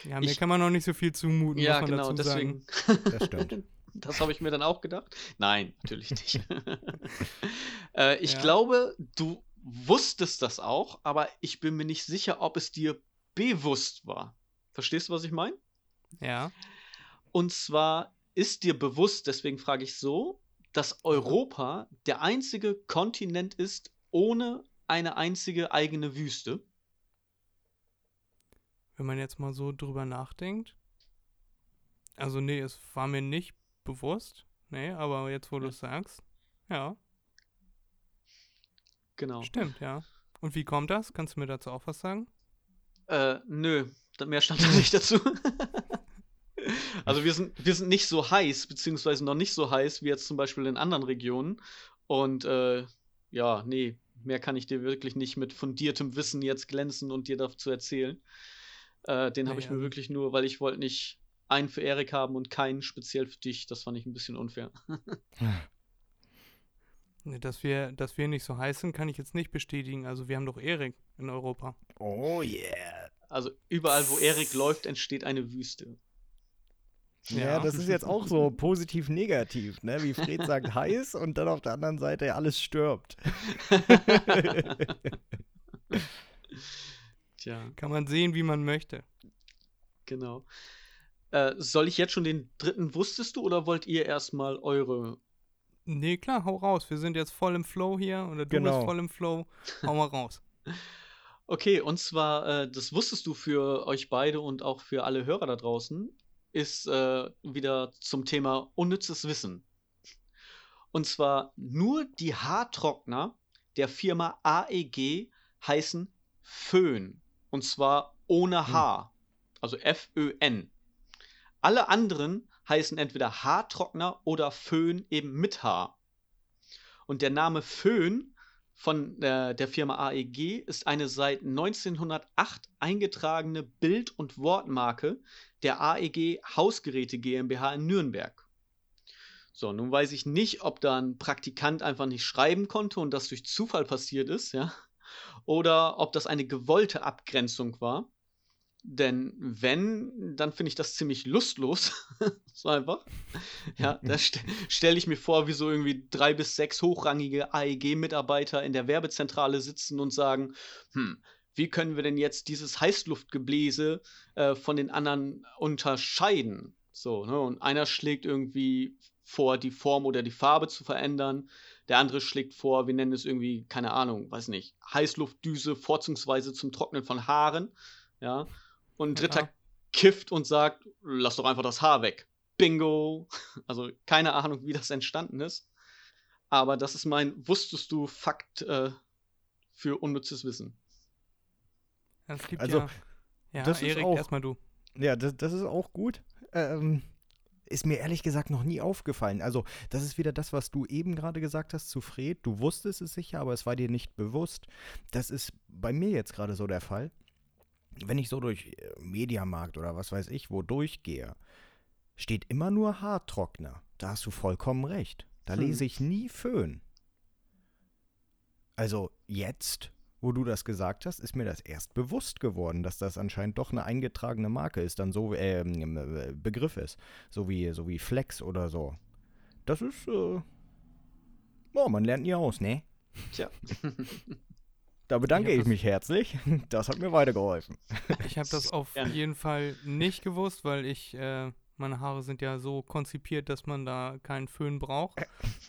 Ja, mir Ich- kann man noch nicht so viel zumuten, Ja, muss man genau, dazu sagen. deswegen. Das stimmt. Das habe ich mir dann auch gedacht. Nein, natürlich nicht. äh, ich Ja. glaube, du wusstest das auch, aber ich bin mir nicht sicher, ob es dir bewusst war. Verstehst du, was ich meine? Ja. Und zwar ist dir bewusst, deswegen frage ich so, dass Europa der einzige Kontinent ist ohne eine einzige eigene Wüste. Wenn man jetzt mal so drüber nachdenkt. Also, nee, es war mir nicht bewusst. Nee, aber jetzt, wo du Ja. es sagst. Ja, Genau. stimmt, ja. Und wie kommt das? Kannst du mir dazu auch was sagen? Äh, nö, mehr stand da nicht dazu. also wir sind, wir sind nicht so heiß, beziehungsweise noch nicht so heiß wie jetzt zum Beispiel in anderen Regionen. Und äh, ja, nee, mehr kann ich dir wirklich nicht mit fundiertem Wissen jetzt glänzen und dir dazu erzählen. Äh, den habe ich mir wirklich nur, weil ich wollte nicht einen für Erik haben und keinen speziell für dich. Das fand ich ein bisschen unfair. Nee, Dass wir, dass wir nicht so heiß sind, kann ich jetzt nicht bestätigen. Also, wir haben doch Erik in Europa. Oh yeah. Also überall, wo Erik läuft, entsteht eine Wüste. Ja, Ja. das ist jetzt auch so positiv-negativ, ne? Wie Fred sagt, heiß und dann auf der anderen Seite alles stirbt. Tja. Kann man sehen, wie man möchte. Genau. Äh, soll ich jetzt schon den dritten wusstest du oder wollt ihr erstmal eure? Nee, klar, hau raus. Wir sind jetzt voll im Flow hier oder du Genau. bist voll im Flow. Hau mal raus. Okay, und zwar, äh, das wusstest du für euch beide und auch für alle Hörer da draußen, ist äh, wieder zum Thema unnützes Wissen. Und zwar nur die Haartrockner der Firma AEG heißen Föhn. Und zwar ohne Hm. H. Also F-Ö-N. Alle anderen heißen entweder Haartrockner oder Föhn eben mit H. Und der Name Föhn von äh, der Firma AEG ist eine seit 1908 eingetragene Bild- und Wortmarke der AEG Hausgeräte GmbH in Nürnberg. So, nun weiß ich nicht, ob da ein Praktikant einfach nicht schreiben konnte und das durch Zufall passiert ist, ja, oder ob das eine gewollte Abgrenzung war. Denn wenn, dann finde ich das ziemlich lustlos. so einfach. Ja, da st stelle ich mir vor, wie so irgendwie drei bis sechs hochrangige AEG-Mitarbeiter in der Werbezentrale sitzen und sagen, hm, wie können wir denn jetzt dieses Heißluftgebläse äh, von den anderen unterscheiden? So, ne? Und einer schlägt irgendwie vor, die Form oder die Farbe zu verändern. Der andere schlägt vor, wir nennen es irgendwie, keine Ahnung, weiß nicht, Heißluftdüse vorzugsweise zum Trocknen von Haaren. Ja. Und ein Dritter Ja. kifft und sagt, lass doch einfach das Haar weg. Bingo. Also keine Ahnung, wie das entstanden ist. Aber das ist mein Wusstest du Fakt äh, für unnützes Wissen. Es gibt Also, ja. Ja, das ist Erik, auch- erstmal du. Ja, das, das ist auch gut. Ähm, ist mir ehrlich gesagt noch nie aufgefallen. Also, das ist wieder das, was du eben gerade gesagt hast zu Fred. Du wusstest es sicher, aber es war dir nicht bewusst. Das ist bei mir jetzt gerade so der Fall. Wenn ich so durch äh, Mediamarkt oder was weiß ich wo durchgehe, steht immer nur Haartrockner. Da hast du vollkommen recht. Da Hm. lese ich nie Föhn. Also jetzt, wo du das gesagt hast, ist mir das erst bewusst geworden, dass das anscheinend doch eine eingetragene Marke ist, dann so ähm, äh, Begriff ist, so wie so wie Flex oder so. Das ist, äh, oh, man lernt nie aus, ne? Tja. Da bedanke Ich ich, mich herzlich. Das hat mir weitergeholfen. Ich habe das auf Gerne. jeden Fall nicht gewusst, weil ich, äh, meine Haare sind ja so konzipiert, dass man da keinen Föhn braucht.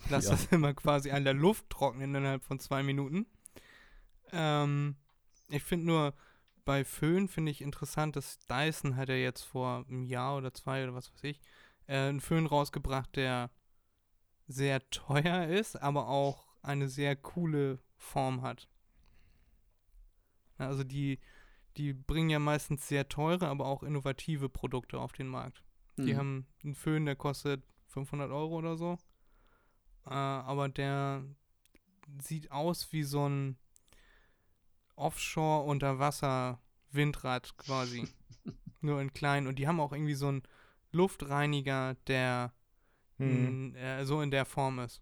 Lass Ja. das immer quasi an der Luft trocknen innerhalb von zwei Minuten. Ähm, ich finde nur, bei Föhn finde ich interessant, dass Dyson hat ja jetzt vor einem Jahr oder zwei oder was weiß ich, äh, einen Föhn rausgebracht, der sehr teuer ist, aber auch eine sehr coole Form hat. Also die, die bringen ja meistens sehr teure, aber auch innovative Produkte auf den Markt. Die Hm. haben einen Föhn, der kostet 500 Euro oder so. Äh, aber der sieht aus wie so ein Offshore-Unterwasser-Windrad quasi. Nur in klein. Und die haben auch irgendwie so ein Luftreiniger, der Hm. mm, äh, so in der Form ist.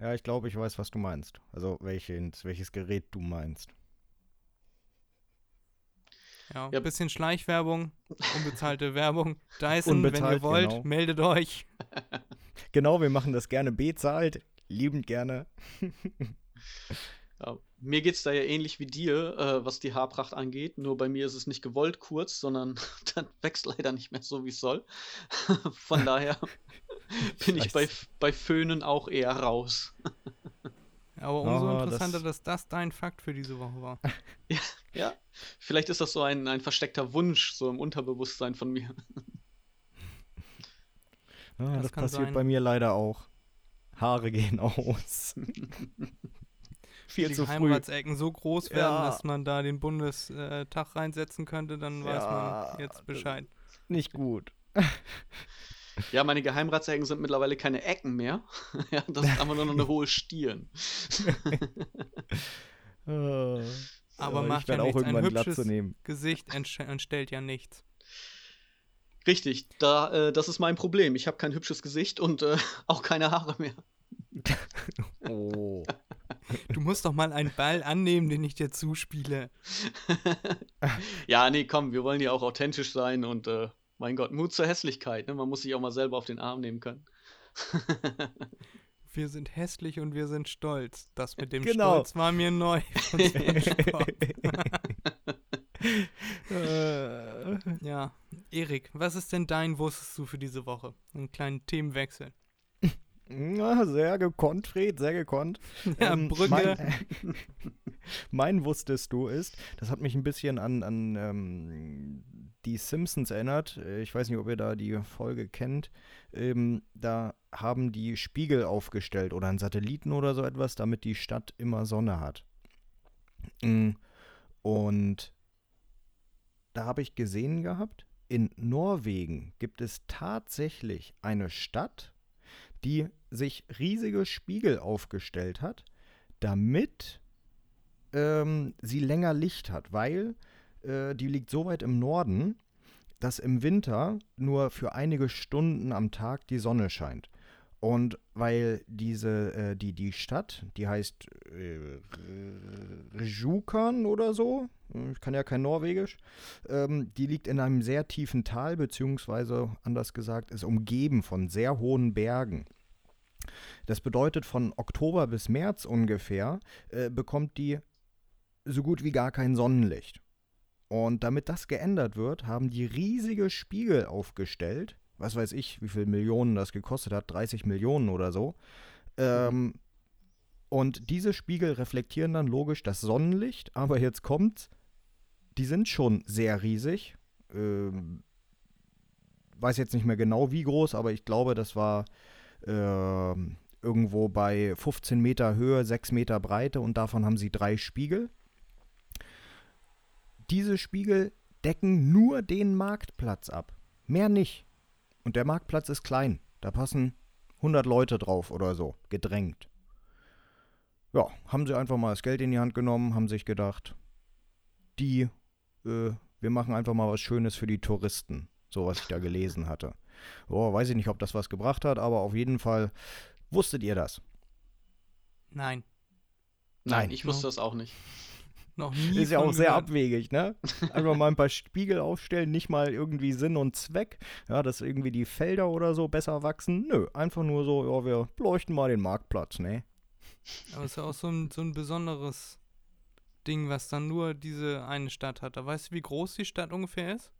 Ja, ich glaube, ich weiß, was du meinst. Also welches, welches Gerät du meinst. Ja, Ja. bisschen Schleichwerbung, unbezahlte Werbung. Dyson, wenn Unbezahlt, ihr wollt, genau. meldet euch. Genau, wir machen das gerne bezahlt. Liebend gerne. Ja, mir geht's da ja ähnlich wie dir, äh, was die Haarpracht angeht. Nur bei mir ist es nicht gewollt kurz, sondern dann wächst leider nicht mehr so, wie es soll. Von daher bin ich bei, bei Föhnen auch eher raus. Aber umso das- interessanter, dass das dein Fakt für diese Woche war. Ja, vielleicht ist das so ein, ein versteckter Wunsch, so im Unterbewusstsein von mir. Ah, Das das passiert sein. bei mir leider auch. Haare gehen aus. Viel die zu früh. Geheimratsecken so groß werden, Ja. dass man da den Bundestag reinsetzen könnte, dann weiß Ja, man jetzt das- Bescheid. Nicht gut. Ja, meine Geheimratsecken sind mittlerweile keine Ecken mehr. ja, das ist einfach nur noch eine hohe Stirn. Äh, Aber macht ich werde ja auch nichts. Ein irgendwann hübsches- Glatze nehmen. Gesicht entstellt ja nichts. Richtig, da, äh, das ist mein Problem. Ich habe kein hübsches Gesicht und äh, auch keine Haare mehr. Oh. Du musst doch mal einen Ball annehmen, den ich dir zuspiele. Ja, nee, komm, wir wollen ja auch authentisch sein und äh, mein Gott, Mut zur Hässlichkeit. Ne? Man muss sich auch mal selber auf den Arm nehmen können. Wir sind hässlich und wir sind stolz. Das mit dem Genau. Stolz war mir neu. äh, ja, Erik, was ist denn dein Wusstest du für diese Woche? Einen kleinen Themenwechsel. ja, sehr gekonnt, Fred, sehr gekonnt. Ja, Ähm, Brücke. Mein, mein wusstest du ist, das hat mich ein bisschen an, an ähm, die Simpsons erinnert. Äh, Ich weiß nicht, ob ihr da die Folge kennt. Ähm, da haben die Spiegel aufgestellt oder einen Satelliten oder so etwas, damit die Stadt immer Sonne hat. Mm, Und da habe ich gesehen gehabt, in Norwegen gibt es tatsächlich eine Stadt, die sich riesige Spiegel aufgestellt hat, damit ähm, sie länger Licht hat, weil äh, die liegt so weit im Norden, dass im Winter nur für einige Stunden am Tag die Sonne scheint. Und weil diese, äh, die, die Stadt, die heißt äh, Rejukan oder so, ich kann ja kein Norwegisch, ähm, die liegt in einem sehr tiefen Tal, beziehungsweise anders gesagt, ist umgeben von sehr hohen Bergen. Das bedeutet, von Oktober bis März ungefähr äh, bekommt die so gut wie gar kein Sonnenlicht. Und damit das geändert wird, haben die riesige Spiegel aufgestellt. Was weiß ich, wie viele Millionen das gekostet hat, 30 Millionen oder so. Ähm, und diese Spiegel reflektieren dann logisch das Sonnenlicht, aber jetzt kommt's, die sind schon sehr riesig. Ähm, weiß jetzt nicht mehr genau wie groß, aber ich glaube, das war ähm, irgendwo bei 15 Meter Höhe, 6 Meter Breite und davon haben sie drei Spiegel. Diese Spiegel decken nur den Marktplatz ab, mehr nicht. Und der Marktplatz ist klein, da passen 100 Leute drauf oder so, gedrängt. Ja, haben sie einfach mal das Geld in die Hand genommen, haben sich gedacht, die, äh, wir machen einfach mal was Schönes für die Touristen, so was ich da gelesen hatte. Oh, weiß ich nicht, ob das was gebracht hat, aber auf jeden Fall wusstet ihr das. Nein, Nein, Nein. ich wusste das auch nicht. Noch nie. Ist ja auch sehr gehört. abwegig, ne? Einfach mal ein paar Spiegel aufstellen, nicht mal irgendwie Sinn und Zweck, ja, dass irgendwie die Felder oder so besser wachsen. Nö, einfach nur so, ja, wir beleuchten mal den Marktplatz, ne? Aber es ist ja auch so ein, so ein besonderes Ding, was dann nur diese eine Stadt hat. Da weißt du, wie groß die Stadt ungefähr ist?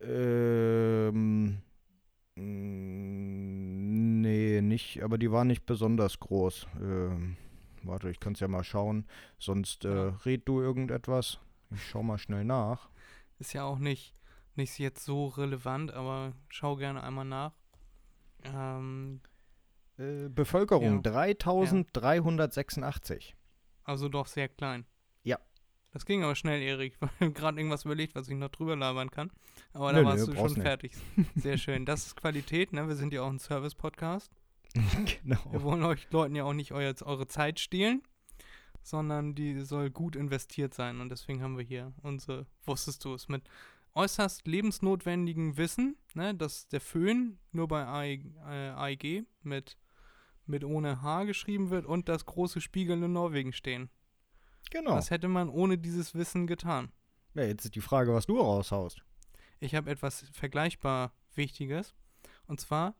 Ähm. mh, Nee, nicht, aber die war nicht besonders groß. Ähm, warte, ich kann es ja mal schauen. Sonst äh, red du irgendetwas. Ich schau mal schnell nach. Ist ja auch nicht, nicht jetzt so relevant, aber schau gerne einmal nach. Ähm, Äh, Bevölkerung Ja. 3386. also doch sehr klein. Ja. Das ging aber schnell, Erik. Ich habe gerade irgendwas überlegt, was ich noch drüber labern kann. Aber Nö, da nö, warst du brauchst schon nicht. fertig. Sehr schön. Das ist Qualität, ne? Wir sind ja auch ein Service-Podcast. genau. Wir wollen euch Leuten ja auch nicht euer, eure Zeit stehlen, sondern die soll gut investiert sein. Und deswegen haben wir hier unsere, wusstest du es, mit äußerst lebensnotwendigen Wissen, ne, dass der Föhn nur bei AI, äh, AIG mit, mit ohne H geschrieben wird und das große Spiegel in Norwegen stehen. Genau. Was hätte man ohne dieses Wissen getan? Ja, jetzt ist die Frage, was du raushaust. Ich habe etwas vergleichbar Wichtiges. Und zwar,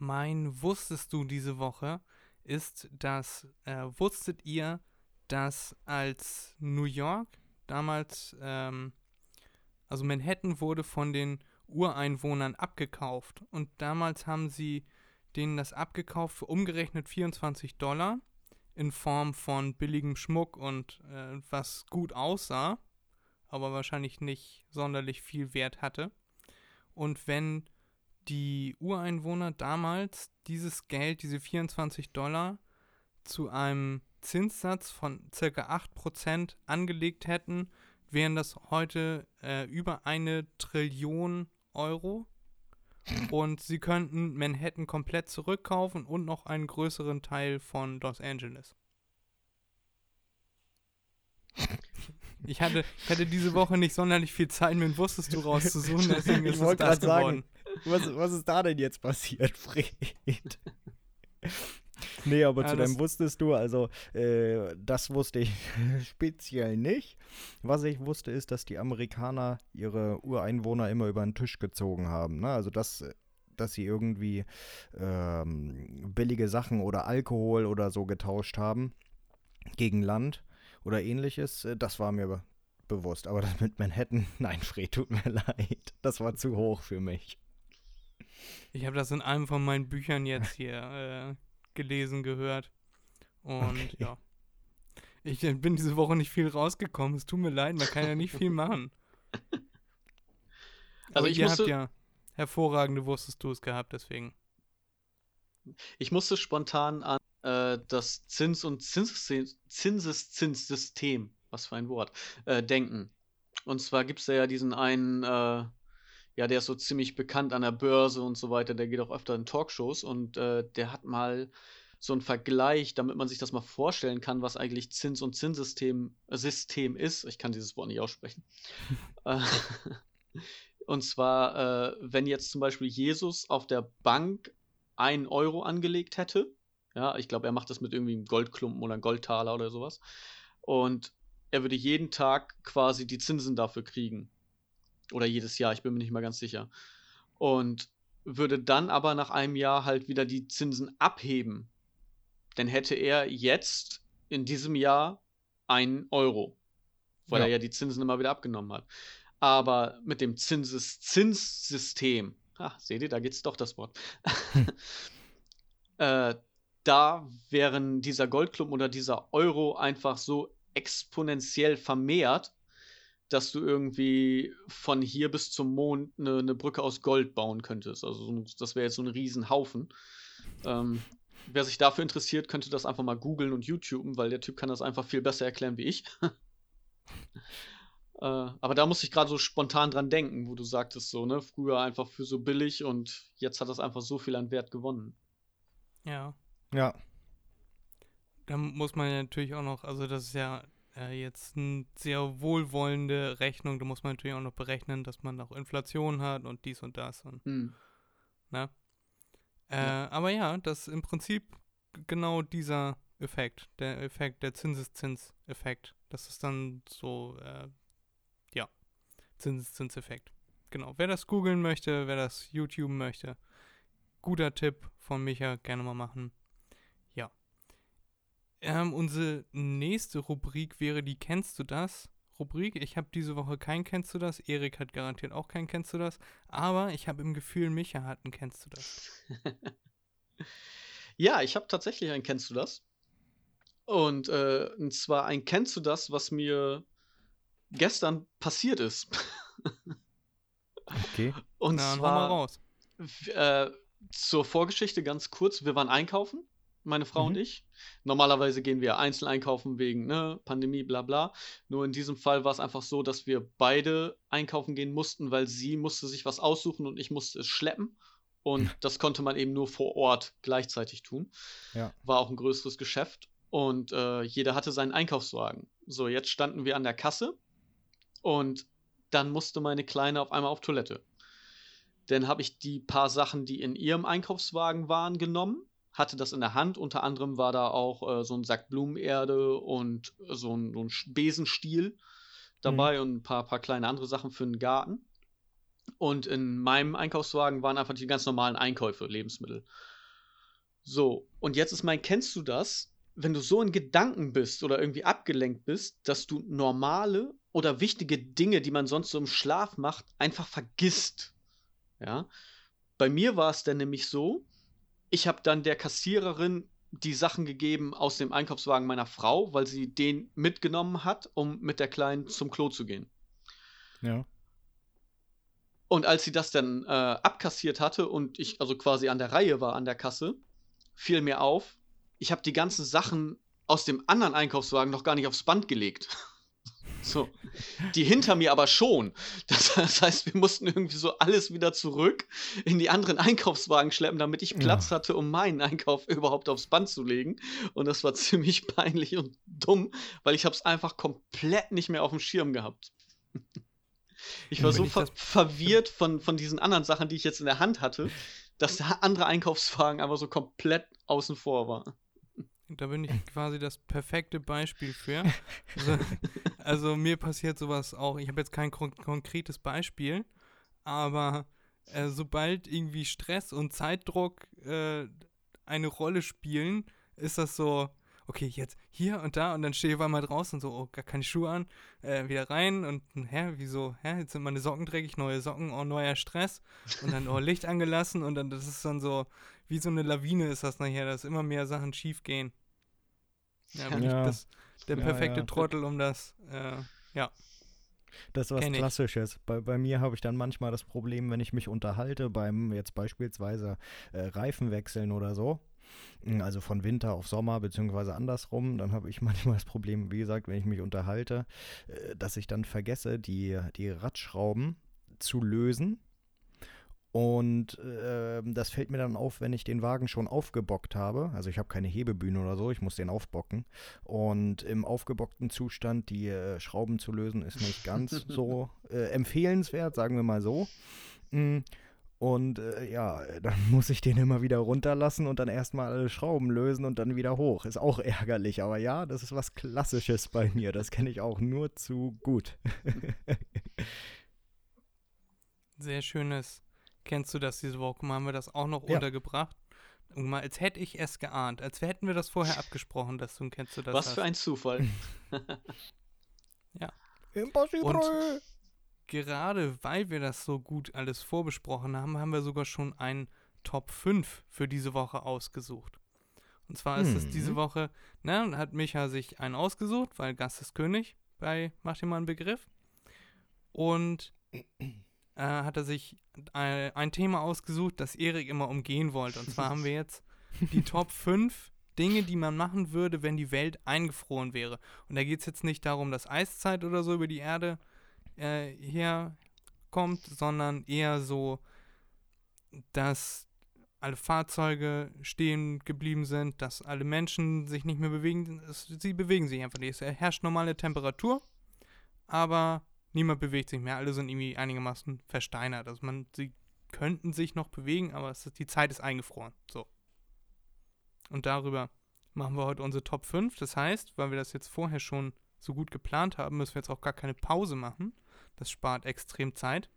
mein Wusstest du diese Woche ist, dass, äh, wusstet ihr, dass als New York damals, ähm, also Manhattan wurde von den Ureinwohnern abgekauft und damals haben sie denen das abgekauft für umgerechnet 24 Dollar in Form von billigem Schmuck und äh, was gut aussah, aber wahrscheinlich nicht sonderlich viel Wert hatte. Und wenn die Ureinwohner damals dieses Geld, diese 24 Dollar, zu einem Zinssatz von circa 8% angelegt hätten, wären das heute äh, über eine Trillion Euro. Und sie könnten Manhattan komplett zurückkaufen und noch einen größeren Teil von Los Angeles. Ich hatte, ich hatte diese Woche nicht sonderlich viel Zeit, mir ein Wusstest du rauszusuchen, deswegen Ich ist es wollte das geworden. Was, was ist da denn jetzt passiert, Fred? nee, aber Ja, zu das- deinem wusstest du, also äh, das wusste ich speziell nicht. Was ich wusste, ist, dass die Amerikaner ihre Ureinwohner immer über den Tisch gezogen haben. Ne? Also dass, dass sie irgendwie ähm, billige Sachen oder Alkohol oder so getauscht haben gegen Land oder ähnliches. Äh, Das war mir be bewusst. Aber das mit Manhattan, nein, Fred, tut mir leid. Das war zu hoch für mich. Ich habe das in einem von meinen Büchern jetzt hier äh, gelesen, gehört. Und Okay. ja. Ich äh, bin diese Woche nicht viel rausgekommen. Es tut mir leid, man kann ja nicht viel machen. Also Aber ich ihr musste- habt ja hervorragende Wusstest du es gehabt, deswegen. Ich musste spontan an äh, das Zins- und Zinssystem, Zinseszinssystem, was für ein Wort, äh, denken. Und zwar gibt es ja diesen einen, äh, ja, der ist so ziemlich bekannt an der Börse und so weiter, der geht auch öfter in Talkshows und äh, der hat mal so einen Vergleich, damit man sich das mal vorstellen kann, was eigentlich Zins- und Zinssystem äh, System ist. Ich kann dieses Wort nicht aussprechen. Äh, und zwar, äh, wenn jetzt zum Beispiel Jesus auf der Bank einen Euro angelegt hätte. Ja, ich glaube, er macht das mit irgendwie einem Goldklumpen oder einem Goldtaler oder sowas. Und er würde jeden Tag quasi die Zinsen dafür kriegen. Oder jedes Jahr, ich bin mir nicht mal ganz sicher. Und würde dann aber nach einem Jahr halt wieder die Zinsen abheben. Dann hätte er jetzt in diesem Jahr einen Euro. Weil Ja. er ja die Zinsen immer wieder abgenommen hat. Aber mit dem Zinseszinssystem, ah, seht ihr, da geht's doch das Wort. äh, da wären dieser Goldklumpen oder dieser Euro einfach so exponentiell vermehrt, dass du irgendwie von hier bis zum Mond eine, eine Brücke aus Gold bauen könntest. Also das wäre jetzt so ein Riesenhaufen. Ähm, wer sich dafür interessiert, könnte das einfach mal googeln und YouTuben, weil der Typ kann das einfach viel besser erklären wie ich. äh, aber da musste ich gerade so spontan dran denken, wo du sagtest, so, ne, früher einfach für so billig und jetzt hat das einfach so viel an Wert gewonnen. Ja. Ja, Da muss man ja natürlich auch noch, also das ist ja äh, jetzt eine sehr wohlwollende Rechnung. Da muss man natürlich auch noch berechnen, dass man auch Inflation hat und dies und das und Hm. Ne? Äh, Ja. Aber ja, das ist im Prinzip genau dieser Effekt, der Effekt, der Zinseszinseffekt. Das ist dann so, äh, ja, Zinseszinseffekt. Genau. Wer das googeln möchte, wer das YouTube möchte, guter Tipp von Micha, gerne mal machen. Ähm, unsere nächste Rubrik wäre die Kennst du das? Rubrik. Ich habe diese Woche kein Kennst du das. Erik hat garantiert auch kein Kennst du das. Aber ich habe im Gefühl, Micha hat ein Kennst du das. Ja, ich habe tatsächlich ein Kennst du das? Und, äh, und zwar ein Kennst du das, was mir gestern passiert ist. okay. Und Na, zwar äh, zur Vorgeschichte ganz kurz. Wir waren einkaufen, meine Frau Mhm. und ich. Normalerweise gehen wir einzeln einkaufen wegen ne, Pandemie, bla bla. Nur in diesem Fall war es einfach so, dass wir beide einkaufen gehen mussten, weil sie musste sich was aussuchen und ich musste es schleppen. Und das konnte man eben nur vor Ort gleichzeitig tun. Ja. War auch ein größeres Geschäft. Und äh, jeder hatte seinen Einkaufswagen. So, jetzt standen wir an der Kasse und dann musste meine Kleine auf einmal auf Toilette. Dann habe ich die paar Sachen, die in ihrem Einkaufswagen waren, genommen, hatte das in der Hand. Unter anderem war da auch äh, so ein Sack Blumenerde und so ein, so ein Besenstiel dabei mhm. und ein paar, paar kleine andere Sachen für den Garten. Und in meinem Einkaufswagen waren einfach die ganz normalen Einkäufe, Lebensmittel. So, und jetzt ist mein, kennst du das? Wenn du so in Gedanken bist oder irgendwie abgelenkt bist, dass du normale oder wichtige Dinge, die man sonst so im Schlaf macht, einfach vergisst. Ja. Bei mir war es dann nämlich so, ich habe dann der Kassiererin die Sachen gegeben aus dem Einkaufswagen meiner Frau, weil sie den mitgenommen hat, um mit der Kleinen zum Klo zu gehen. Ja. Und als sie das dann äh, abkassiert hatte und ich also quasi an der Reihe war an der Kasse, fiel mir auf, ich habe die ganzen Sachen aus dem anderen Einkaufswagen noch gar nicht aufs Band gelegt. So. Die hinter mir aber schon. Das, das, heißt, wir mussten irgendwie so alles wieder zurück in die anderen Einkaufswagen schleppen, damit ich Platz ja. hatte, um meinen Einkauf überhaupt aufs Band zu legen. Und das war ziemlich peinlich und dumm, weil ich habe es einfach komplett nicht mehr auf dem Schirm gehabt. Ich war so ver verwirrt von, von diesen anderen Sachen, die ich jetzt in der Hand hatte, dass der andere Einkaufswagen einfach so komplett außen vor war. Da bin ich quasi das perfekte Beispiel für. Also, also mir passiert sowas auch. Ich habe jetzt kein kon konkretes Beispiel, aber äh, sobald irgendwie Stress und Zeitdruck äh, eine Rolle spielen, ist das so, okay, jetzt hier und da und dann stehe ich einmal draußen und so, oh, gar keine Schuhe an, äh, wieder rein und hä, wieso, hä, jetzt sind meine Socken dreckig, neue Socken, oh, neuer Stress und dann, oh, Licht angelassen und dann, das ist dann so, wie so eine Lawine ist das nachher, dass immer mehr Sachen schief gehen. Ja, ja. ich das, der perfekte ja, ja. Trottel, um das, äh, ja. Das ist was Klassisches. Bei, bei mir habe ich dann manchmal das Problem, wenn ich mich unterhalte, beim jetzt beispielsweise äh, Reifenwechseln oder so, hm, also von Winter auf Sommer, beziehungsweise andersrum, dann habe ich manchmal das Problem, wie gesagt, wenn ich mich unterhalte, äh, dass ich dann vergesse, die, die Radschrauben zu lösen und äh, das fällt mir dann auf, wenn ich den Wagen schon aufgebockt habe. Also ich habe keine Hebebühne oder so, ich muss den aufbocken. Und im aufgebockten Zustand die äh, Schrauben zu lösen, ist nicht ganz so äh, empfehlenswert, sagen wir mal so. Mm. Und äh, ja, dann muss ich den immer wieder runterlassen und dann erstmal alle Schrauben lösen und dann wieder hoch. Ist auch ärgerlich, aber ja, das ist was Klassisches bei mir. Das kenne ich auch nur zu gut. Sehr schönes Kennst du das diese Woche? Haben wir das auch noch ja. untergebracht. Und mal, als hätte ich es geahnt, als hätten wir das vorher abgesprochen, dass du kennst du das. Was hast. für ein Zufall. ja. Impossible. Und gerade weil wir das so gut alles vorbesprochen haben, haben wir sogar schon einen Top 5 für diese Woche ausgesucht. Und zwar ist es diese mhm. Woche, ne, hat Micha sich einen ausgesucht, weil Gast ist König bei Mach dir mal einen Begriff. Und äh, hat er sich ein, ein Thema ausgesucht, das Erik immer umgehen wollte. Und zwar haben wir jetzt die Top 5 Dinge, die man machen würde, wenn die Welt eingefroren wäre. Und da geht es jetzt nicht darum, dass Eiszeit oder so über die Erde äh, herkommt, sondern eher so, dass alle Fahrzeuge stehen geblieben sind, dass alle Menschen sich nicht mehr bewegen. Es, sie bewegen sich einfach nicht. Es herrscht normale Temperatur, aber niemand bewegt sich mehr. Alle sind irgendwie einigermaßen versteinert. Also man, sie könnten sich noch bewegen, aber ist, die Zeit ist eingefroren. So. Und darüber machen wir heute unsere Top 5. Das heißt, weil wir das jetzt vorher schon so gut geplant haben, müssen wir jetzt auch gar keine Pause machen. Das spart extrem Zeit.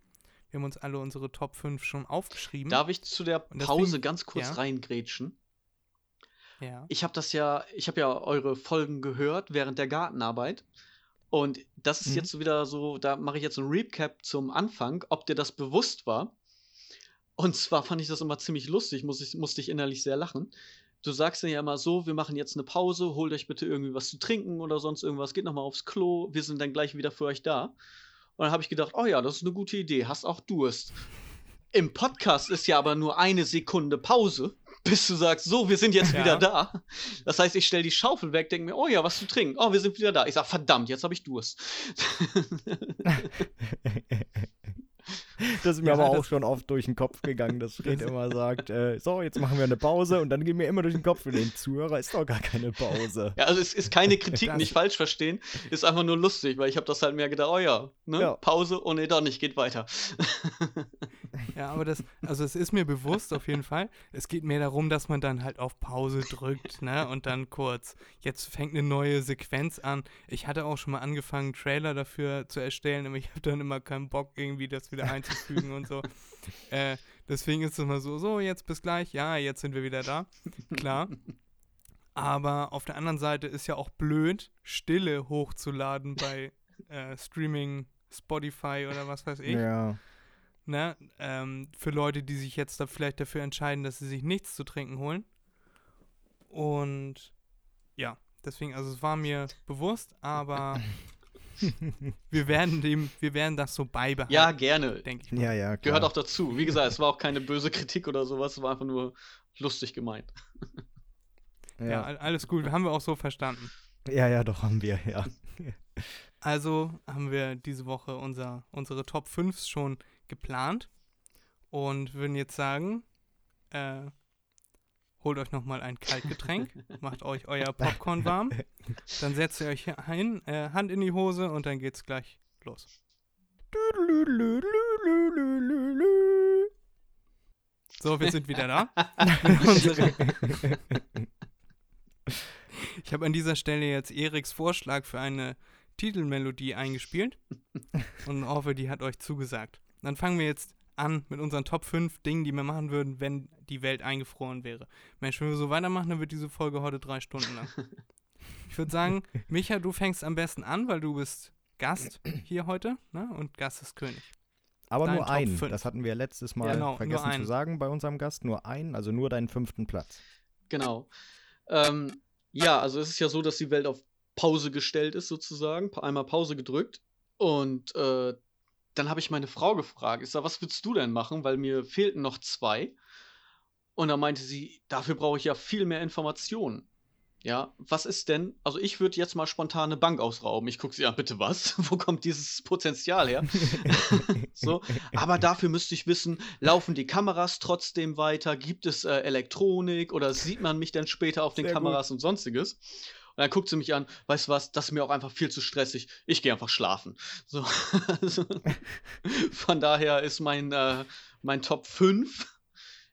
Wir haben uns alle unsere Top 5 schon aufgeschrieben. Darf ich zu der Pause deswegen, ganz kurz ja. reingrätschen? Ja. Ich habe das ja, ich habe ja eure Folgen gehört während der Gartenarbeit. Und das ist mhm. jetzt so wieder so, da mache ich jetzt ein Recap zum Anfang, ob dir das bewusst war. Und zwar fand ich das immer ziemlich lustig, muss ich, musste ich innerlich sehr lachen. Du sagst ja immer so, wir machen jetzt eine Pause, holt euch bitte irgendwie was zu trinken oder sonst irgendwas, geht nochmal aufs Klo, wir sind dann gleich wieder für euch da. Und dann habe ich gedacht, oh ja, das ist eine gute Idee, hast auch Durst. Im Podcast ist ja aber nur eine Sekunde Pause bis du sagst, so, wir sind jetzt ja. wieder da. Das heißt, ich stelle die Schaufel weg, denke mir, oh ja, was zu trinken. Oh, wir sind wieder da. Ich sage, verdammt, jetzt habe ich Durst. Das ist mir Ja, aber auch schon oft durch den Kopf gegangen, dass Fred immer sagt, äh, so, jetzt machen wir eine Pause und dann geht mir immer durch den Kopf, für den Zuhörer ist doch gar keine Pause. Ja, also es ist keine Kritik, Das- nicht falsch verstehen. Ist einfach nur lustig, weil ich habe das halt mehr gedacht, oh ja, ne? Ja. Pause, oh nee, doch nicht, geht weiter. Ja, aber das, also es ist mir bewusst auf jeden Fall. Es geht mehr darum, dass man dann halt auf Pause drückt, ne? Und dann kurz. Jetzt fängt eine neue Sequenz an. Ich hatte auch schon mal angefangen, einen Trailer dafür zu erstellen, aber ich habe dann immer keinen Bock, irgendwie das wieder einzufügen und so. Äh, deswegen ist es immer so, so, jetzt bis gleich, ja, jetzt sind wir wieder da. Klar. Aber auf der anderen Seite ist ja auch blöd, Stille hochzuladen bei äh, Streaming, Spotify oder was weiß ich Ja. Ne, ähm, für Leute, die sich jetzt da vielleicht dafür entscheiden, dass sie sich nichts zu trinken holen. Und ja, deswegen, also es war mir bewusst, aber wir werden dem, wir werden das so beibehalten, Ja, gerne. denke ich mal. Ja, ja, klar. Gehört auch dazu. Wie gesagt, es war auch keine böse Kritik oder sowas, es war einfach nur lustig gemeint. Ja, ja. all- alles gut, haben wir auch so verstanden. ja, ja, doch haben wir, ja. Also haben wir diese Woche unser, unsere Top 5 schon geplant und würden jetzt sagen, äh, holt euch nochmal ein Kaltgetränk, macht euch euer Popcorn warm, dann setzt ihr euch hier ein, äh, Hand in die Hose und dann geht's gleich los. So, wir sind wieder da. Ich habe an dieser Stelle jetzt Eriks Vorschlag für eine Titelmelodie eingespielt und hoffe, die hat euch zugesagt. Dann fangen wir jetzt an mit unseren Top 5 Dingen, die wir machen würden, wenn die Welt eingefroren wäre. Mensch, wenn wir so weitermachen, dann wird diese Folge heute drei Stunden lang. Ich würde sagen, Micha, du fängst am besten an, weil du bist Gast hier heute ne? und Gast ist König. Aber Dein nur Top einen. Das hatten wir letztes Mal Ja, genau, nur vergessen zu sagen bei unserem Gast. Nur einen, also nur deinen fünften Platz. Genau. Ähm, ja, also es ist ja so, dass die Welt auf Pause gestellt ist, sozusagen. Einmal Pause gedrückt. Und äh, dann habe ich meine Frau gefragt, ich sag, was würdest du denn machen? Weil mir fehlten noch zwei. Und da meinte sie, dafür brauche ich ja viel mehr Informationen. Ja, was ist denn? Also ich würde jetzt mal spontan eine Bank ausrauben. Ich gucke sie an, bitte was? Wo kommt dieses Potenzial her? so, aber dafür müsste ich wissen, laufen die Kameras trotzdem weiter? Gibt es äh, Elektronik oder sieht man mich dann später auf den Sehr gut. Kameras und sonstiges? Und dann guckt sie mich an, weißt du was, das ist mir auch einfach viel zu stressig. Ich gehe einfach schlafen. So, also, von daher ist mein, äh, mein Top 5.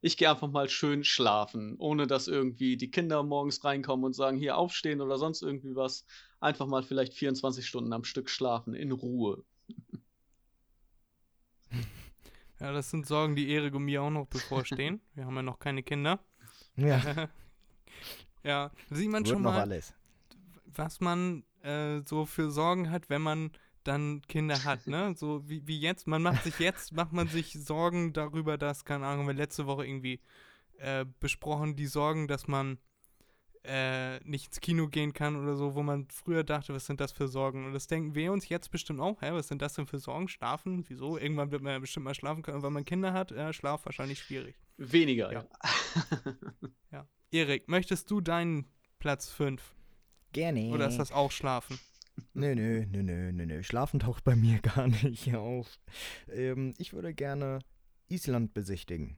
Ich gehe einfach mal schön schlafen, ohne dass irgendwie die Kinder morgens reinkommen und sagen, hier aufstehen oder sonst irgendwie was. Einfach mal vielleicht 24 Stunden am Stück schlafen, in Ruhe. Ja, das sind Sorgen, die Erik und mir auch noch bevorstehen. Wir haben ja noch keine Kinder. Ja, ja, sieht man wird schon noch mal, alles. Was man äh, so für Sorgen hat, wenn man dann Kinder hat, ne? So wie, wie jetzt, man macht sich jetzt, macht man sich Sorgen darüber, dass, keine Ahnung, wir letzte Woche irgendwie äh, besprochen, die Sorgen, dass man äh, nicht ins Kino gehen kann oder so, wo man früher dachte, was sind das für Sorgen? Und das denken wir uns jetzt bestimmt auch, hä, was sind das denn für Sorgen? Schlafen? Wieso? Irgendwann wird man ja bestimmt mal schlafen können, und wenn man Kinder hat, äh, Schlaf wahrscheinlich schwierig. Weniger, Ja. ja. Erik, möchtest du deinen Platz 5? Gerne. Oder ist das auch Schlafen? Nö, nö, nö, nö, nö, nö. Schlafen taucht bei mir gar nicht auf. Ähm, ich würde gerne Island besichtigen.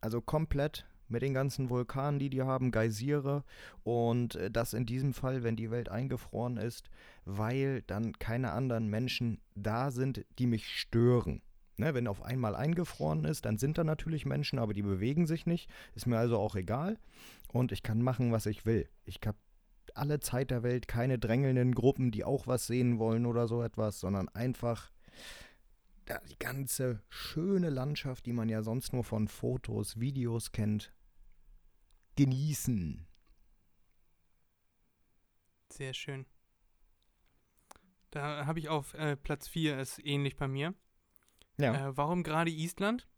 Also komplett mit den ganzen Vulkanen, die die haben, Geysire. Und äh, das in diesem Fall, wenn die Welt eingefroren ist, weil dann keine anderen Menschen da sind, die mich stören. Ne, wenn auf einmal eingefroren ist, dann sind da natürlich Menschen, aber die bewegen sich nicht. Ist mir also auch egal. Und ich kann machen, was ich will. Ich habe alle Zeit der Welt, keine drängelnden Gruppen, die auch was sehen wollen oder so etwas, sondern einfach die ganze schöne Landschaft, die man ja sonst nur von Fotos, Videos kennt, genießen. Sehr schön. Da habe ich auf äh, Platz 4, ist ähnlich bei mir. Ja. Äh, warum gerade Island?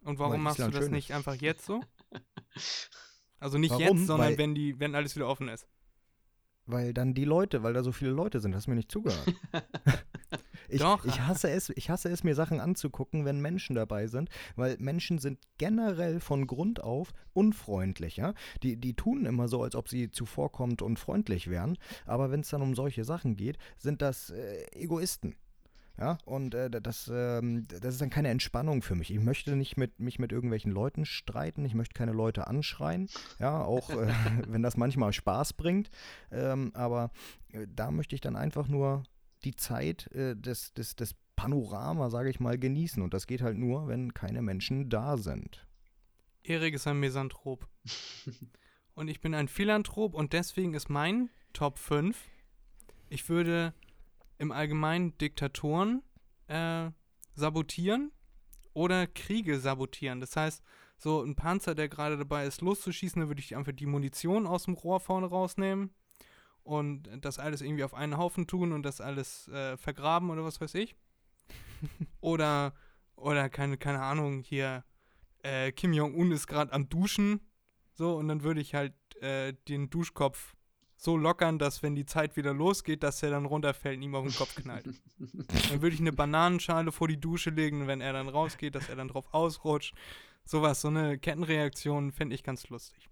Und warum Weil machst Island du das nicht ist. einfach jetzt so? Also nicht Warum? jetzt, sondern Weil- wenn die, wenn alles wieder offen ist. Weil dann die Leute, weil da so viele Leute sind, hast du mir nicht zugehört. Ich, Doch. ich, hasse es, ich hasse es, mir Sachen anzugucken, wenn Menschen dabei sind, weil Menschen sind generell von Grund auf unfreundlich. Ja? Die, die tun immer so, als ob sie zuvorkommend und freundlich wären, aber wenn es dann um solche Sachen geht, sind das äh, Egoisten. Ja, und äh, das, ähm, das ist dann keine Entspannung für mich. Ich möchte nicht mit, mich mit irgendwelchen Leuten streiten, ich möchte keine Leute anschreien, ja, auch äh, wenn das manchmal Spaß bringt. Ähm, aber äh, da möchte ich dann einfach nur die Zeit äh, des, des, des Panorama, sage ich mal, genießen. Und das geht halt nur, wenn keine Menschen da sind. Erik ist ein Misanthrop. und ich bin ein Philanthrop und deswegen ist mein Top 5, ich würde im Allgemeinen Diktatoren äh, sabotieren oder Kriege sabotieren. Das heißt, so ein Panzer, der gerade dabei ist, loszuschießen, da würde ich einfach die Munition aus dem Rohr vorne rausnehmen und das alles irgendwie auf einen Haufen tun und das alles äh, vergraben oder was weiß ich. oder, oder keine, keine Ahnung, hier, äh, Kim Jong-un ist gerade am Duschen, so, und dann würde ich halt äh, den Duschkopf so lockern, dass wenn die Zeit wieder losgeht, dass er dann runterfällt und ihm auf den Kopf knallt. dann würde ich eine Bananenschale vor die Dusche legen, wenn er dann rausgeht, dass er dann drauf ausrutscht. Sowas, so eine Kettenreaktion fände ich ganz lustig.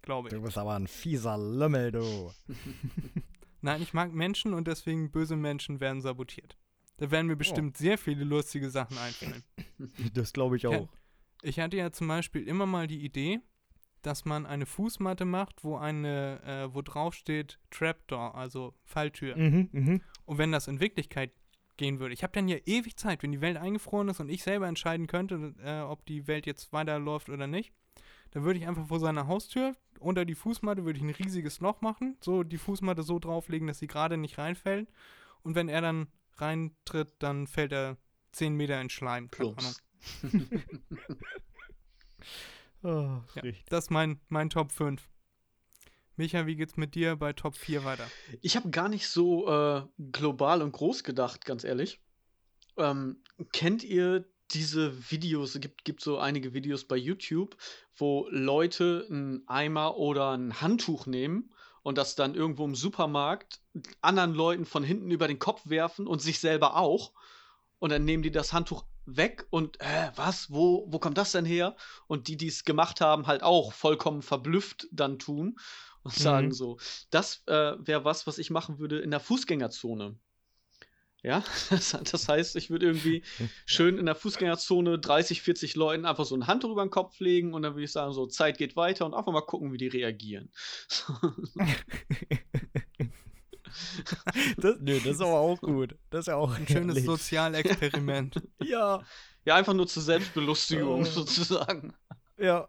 Glaube ich. Du bist aber ein fieser Lümmel, du. Nein, ich mag Menschen und deswegen böse Menschen werden sabotiert. Da werden mir bestimmt oh. sehr viele lustige Sachen einfallen. Das glaube ich auch. Ich hatte ja zum Beispiel immer mal die Idee, dass man eine Fußmatte macht, wo eine, äh, wo drauf steht Trapdoor, also Falltür. Mhm, mh. Und wenn das in Wirklichkeit gehen würde, ich habe dann ja ewig Zeit, wenn die Welt eingefroren ist und ich selber entscheiden könnte, äh, ob die Welt jetzt weiterläuft oder nicht, dann würde ich einfach vor seiner Haustür unter die Fußmatte würde ich ein riesiges Loch machen, so die Fußmatte so drauflegen, dass sie gerade nicht reinfällt. Und wenn er dann reintritt, dann fällt er 10 Meter in Schleim. Keine Ahnung. Oh, ja, das ist mein, mein Top 5. Micha, wie geht's mit dir bei Top 4 weiter? Ich habe gar nicht so äh, global und groß gedacht, ganz ehrlich. Ähm, kennt ihr diese Videos? Es gibt, gibt so einige Videos bei YouTube, wo Leute einen Eimer oder ein Handtuch nehmen und das dann irgendwo im Supermarkt anderen Leuten von hinten über den Kopf werfen und sich selber auch. Und dann nehmen die das Handtuch weg und äh, was, wo, wo kommt das denn her? Und die, die es gemacht haben, halt auch vollkommen verblüfft dann tun und sagen mhm. so, das äh, wäre was, was ich machen würde in der Fußgängerzone. Ja, das, das heißt, ich würde irgendwie schön in der Fußgängerzone 30, 40 Leuten einfach so ein Handtuch über den Kopf legen und dann würde ich sagen, so, Zeit geht weiter und einfach mal gucken, wie die reagieren. das, nö, das ist aber auch gut. Das ist ja auch ein schönes Sozialexperiment. ja. Ja, einfach nur zur Selbstbelustigung sozusagen. Ja.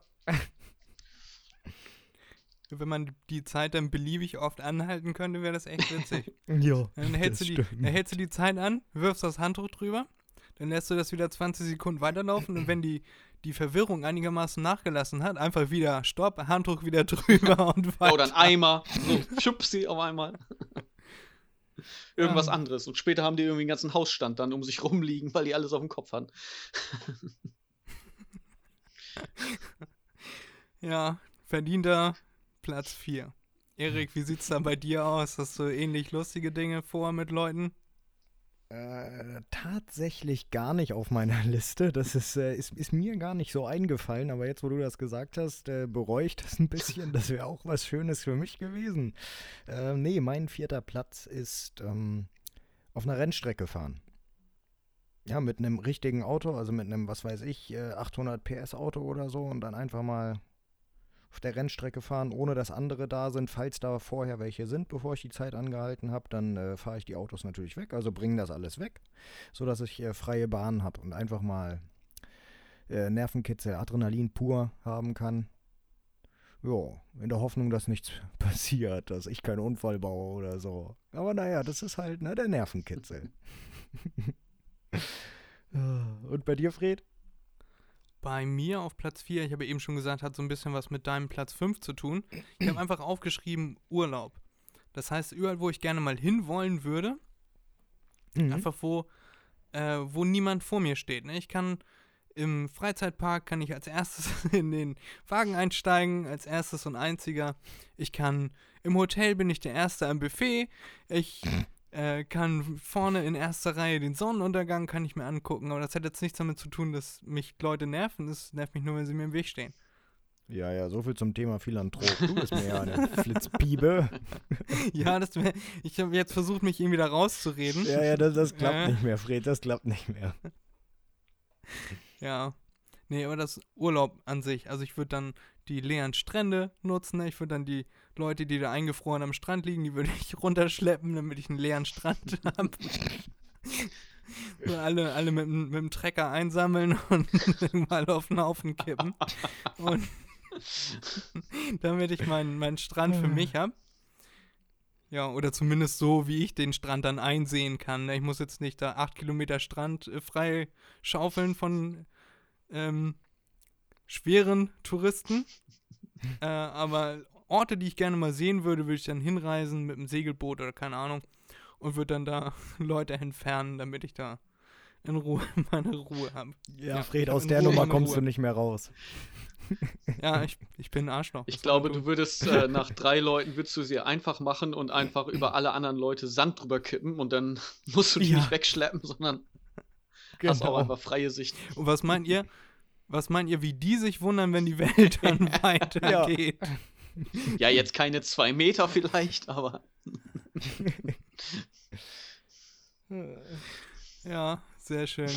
Wenn man die Zeit dann beliebig oft anhalten könnte, wäre das echt witzig. ja. Dann hältst, du die, dann hältst du die Zeit an, wirfst das Handtuch drüber, dann lässt du das wieder 20 Sekunden weiterlaufen und wenn die, die Verwirrung einigermaßen nachgelassen hat, einfach wieder Stopp, Handtuch wieder drüber und weiter. Oder ein Eimer, so schubsi auf einmal irgendwas ja. anderes. Und später haben die irgendwie einen ganzen Hausstand dann um sich rumliegen, weil die alles auf dem Kopf haben. ja, verdienter Platz 4. Erik, wie sieht's da bei dir aus? Hast du ähnlich lustige Dinge vor mit Leuten? Äh, tatsächlich gar nicht auf meiner Liste. Das ist, äh, ist, ist, mir gar nicht so eingefallen, aber jetzt, wo du das gesagt hast, äh, bereue ich das ein bisschen. Das wäre auch was Schönes für mich gewesen. Äh, nee, mein vierter Platz ist ähm, auf einer Rennstrecke fahren. Ja, mit einem richtigen Auto, also mit einem, was weiß ich, 800 äh, PS Auto oder so und dann einfach mal auf der Rennstrecke fahren, ohne dass andere da sind. Falls da vorher welche sind, bevor ich die Zeit angehalten habe, dann äh, fahre ich die Autos natürlich weg, also bringe das alles weg, sodass ich äh, freie Bahnen habe und einfach mal äh, Nervenkitzel, Adrenalin pur haben kann. Ja, in der Hoffnung, dass nichts passiert, dass ich keinen Unfall baue oder so. Aber naja, das ist halt ne, der Nervenkitzel. Und bei dir, Fred? Bei mir auf Platz 4, ich habe eben schon gesagt, hat so ein bisschen was mit deinem Platz 5 zu tun. Ich habe einfach aufgeschrieben Urlaub. Das heißt, überall, wo ich gerne mal hinwollen würde, mhm. einfach wo, äh, wo niemand vor mir steht. Ne? Ich kann im Freizeitpark kann ich als erstes in den Wagen einsteigen, als erstes und einziger. Ich kann im Hotel bin ich der Erste am Buffet. Ich äh, kann vorne in erster Reihe den Sonnenuntergang kann ich mir angucken, aber das hat jetzt nichts damit zu tun, dass mich Leute nerven. Das nervt mich nur, wenn sie mir im Weg stehen. Ja, ja, so viel zum Thema Philanthrop. Du bist mir ja eine Flitzpiebe. ja, das wär, ich habe jetzt versucht, mich irgendwie da rauszureden. Ja, ja, das, das klappt Äh. nicht mehr, Fred, das klappt nicht mehr. Ja. Nee, aber das Urlaub an sich. Also ich würde dann die leeren Strände nutzen. ne? Ich würde dann die Leute, die da eingefroren am Strand liegen, die würde ich runterschleppen, damit ich einen leeren Strand habe. Und alle, alle mit, dem- mit dem Trecker einsammeln und mal auf den Haufen kippen. Und damit ich meinen meinen Strand für mich habe. Ja, oder zumindest so, wie ich den Strand dann einsehen kann. Ich muss jetzt nicht da acht Kilometer Strand äh, frei schaufeln von ähm, schweren Touristen. äh, aber Orte, die ich gerne mal sehen würde, würde ich dann hinreisen mit einem Segelboot oder keine Ahnung und würde dann da Leute entfernen, damit ich da in Ruhe meine Ruhe habe. Ja, Ja, Fred, aus der Ruhe, Nummer kommst Ruhe. du nicht mehr raus. Ja, ich, ich bin ein Arschloch. Ich glaube, du würdest äh, nach drei Leuten würdest du sie einfach machen und einfach über alle anderen Leute Sand drüber kippen und dann musst du die Ja. nicht wegschleppen, sondern hast Genau. auch einfach freie Sicht. Und was meint ihr? Was meint ihr, wie die sich wundern, wenn die Welt dann weitergeht? Ja, jetzt keine zwei Meter vielleicht, aber Ja, sehr schön.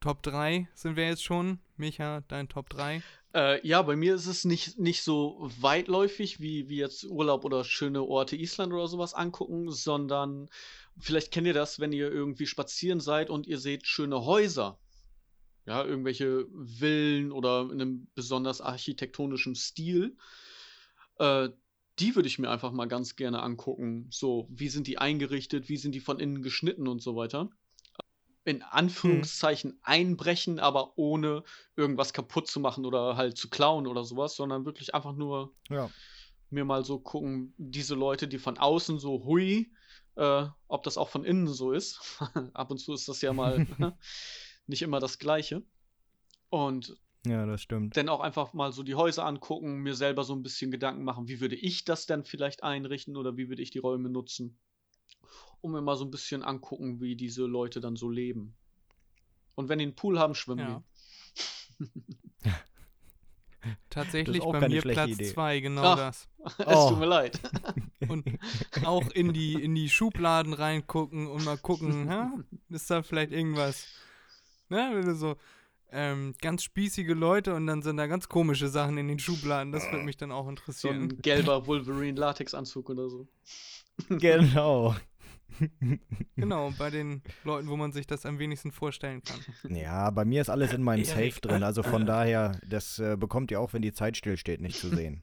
Top 3 sind wir jetzt schon. Micha, dein Top 3. Äh, ja, bei mir ist es nicht, nicht so weitläufig wie, wie jetzt Urlaub oder schöne Orte Island oder sowas angucken, sondern vielleicht kennt ihr das, wenn ihr irgendwie spazieren seid und ihr seht schöne Häuser. Ja, irgendwelche Villen oder in einem besonders architektonischen Stil. Äh, die würde ich mir einfach mal ganz gerne angucken. So, wie sind die eingerichtet, wie sind die von innen geschnitten und so weiter. In Anführungszeichen einbrechen, aber ohne irgendwas kaputt zu machen oder halt zu klauen oder sowas, sondern wirklich einfach nur Ja. mir mal so gucken, diese Leute, die von außen so hui, äh, ob das auch von innen so ist. Ab und zu ist das ja mal nicht immer das Gleiche. Und ja, das stimmt. dann auch einfach mal so die Häuser angucken, mir selber so ein bisschen Gedanken machen, wie würde ich das denn vielleicht einrichten oder wie würde ich die Räume nutzen. Und mir mal so ein bisschen angucken, wie diese Leute dann so leben. Und wenn die einen Pool haben, schwimmen Ja. die. Tatsächlich bei mir Platz Idee. 2, genau Ah. das. es Oh. tut mir leid. Und auch in die, in die Schubladen reingucken und mal gucken, hä? ist da vielleicht irgendwas? Ne? Wenn du so ähm, ganz spießige Leute und dann sind da ganz komische Sachen in den Schubladen. Das würde mich dann auch So interessieren. ein gelber Wolverine-Latex-Anzug oder so. genau. Genau, bei den Leuten, wo man sich das am wenigsten vorstellen kann. Ja, bei mir ist alles in meinem. Safe drin. Also von daher, das äh, bekommt ihr auch, wenn die Zeit stillsteht, nicht zu sehen.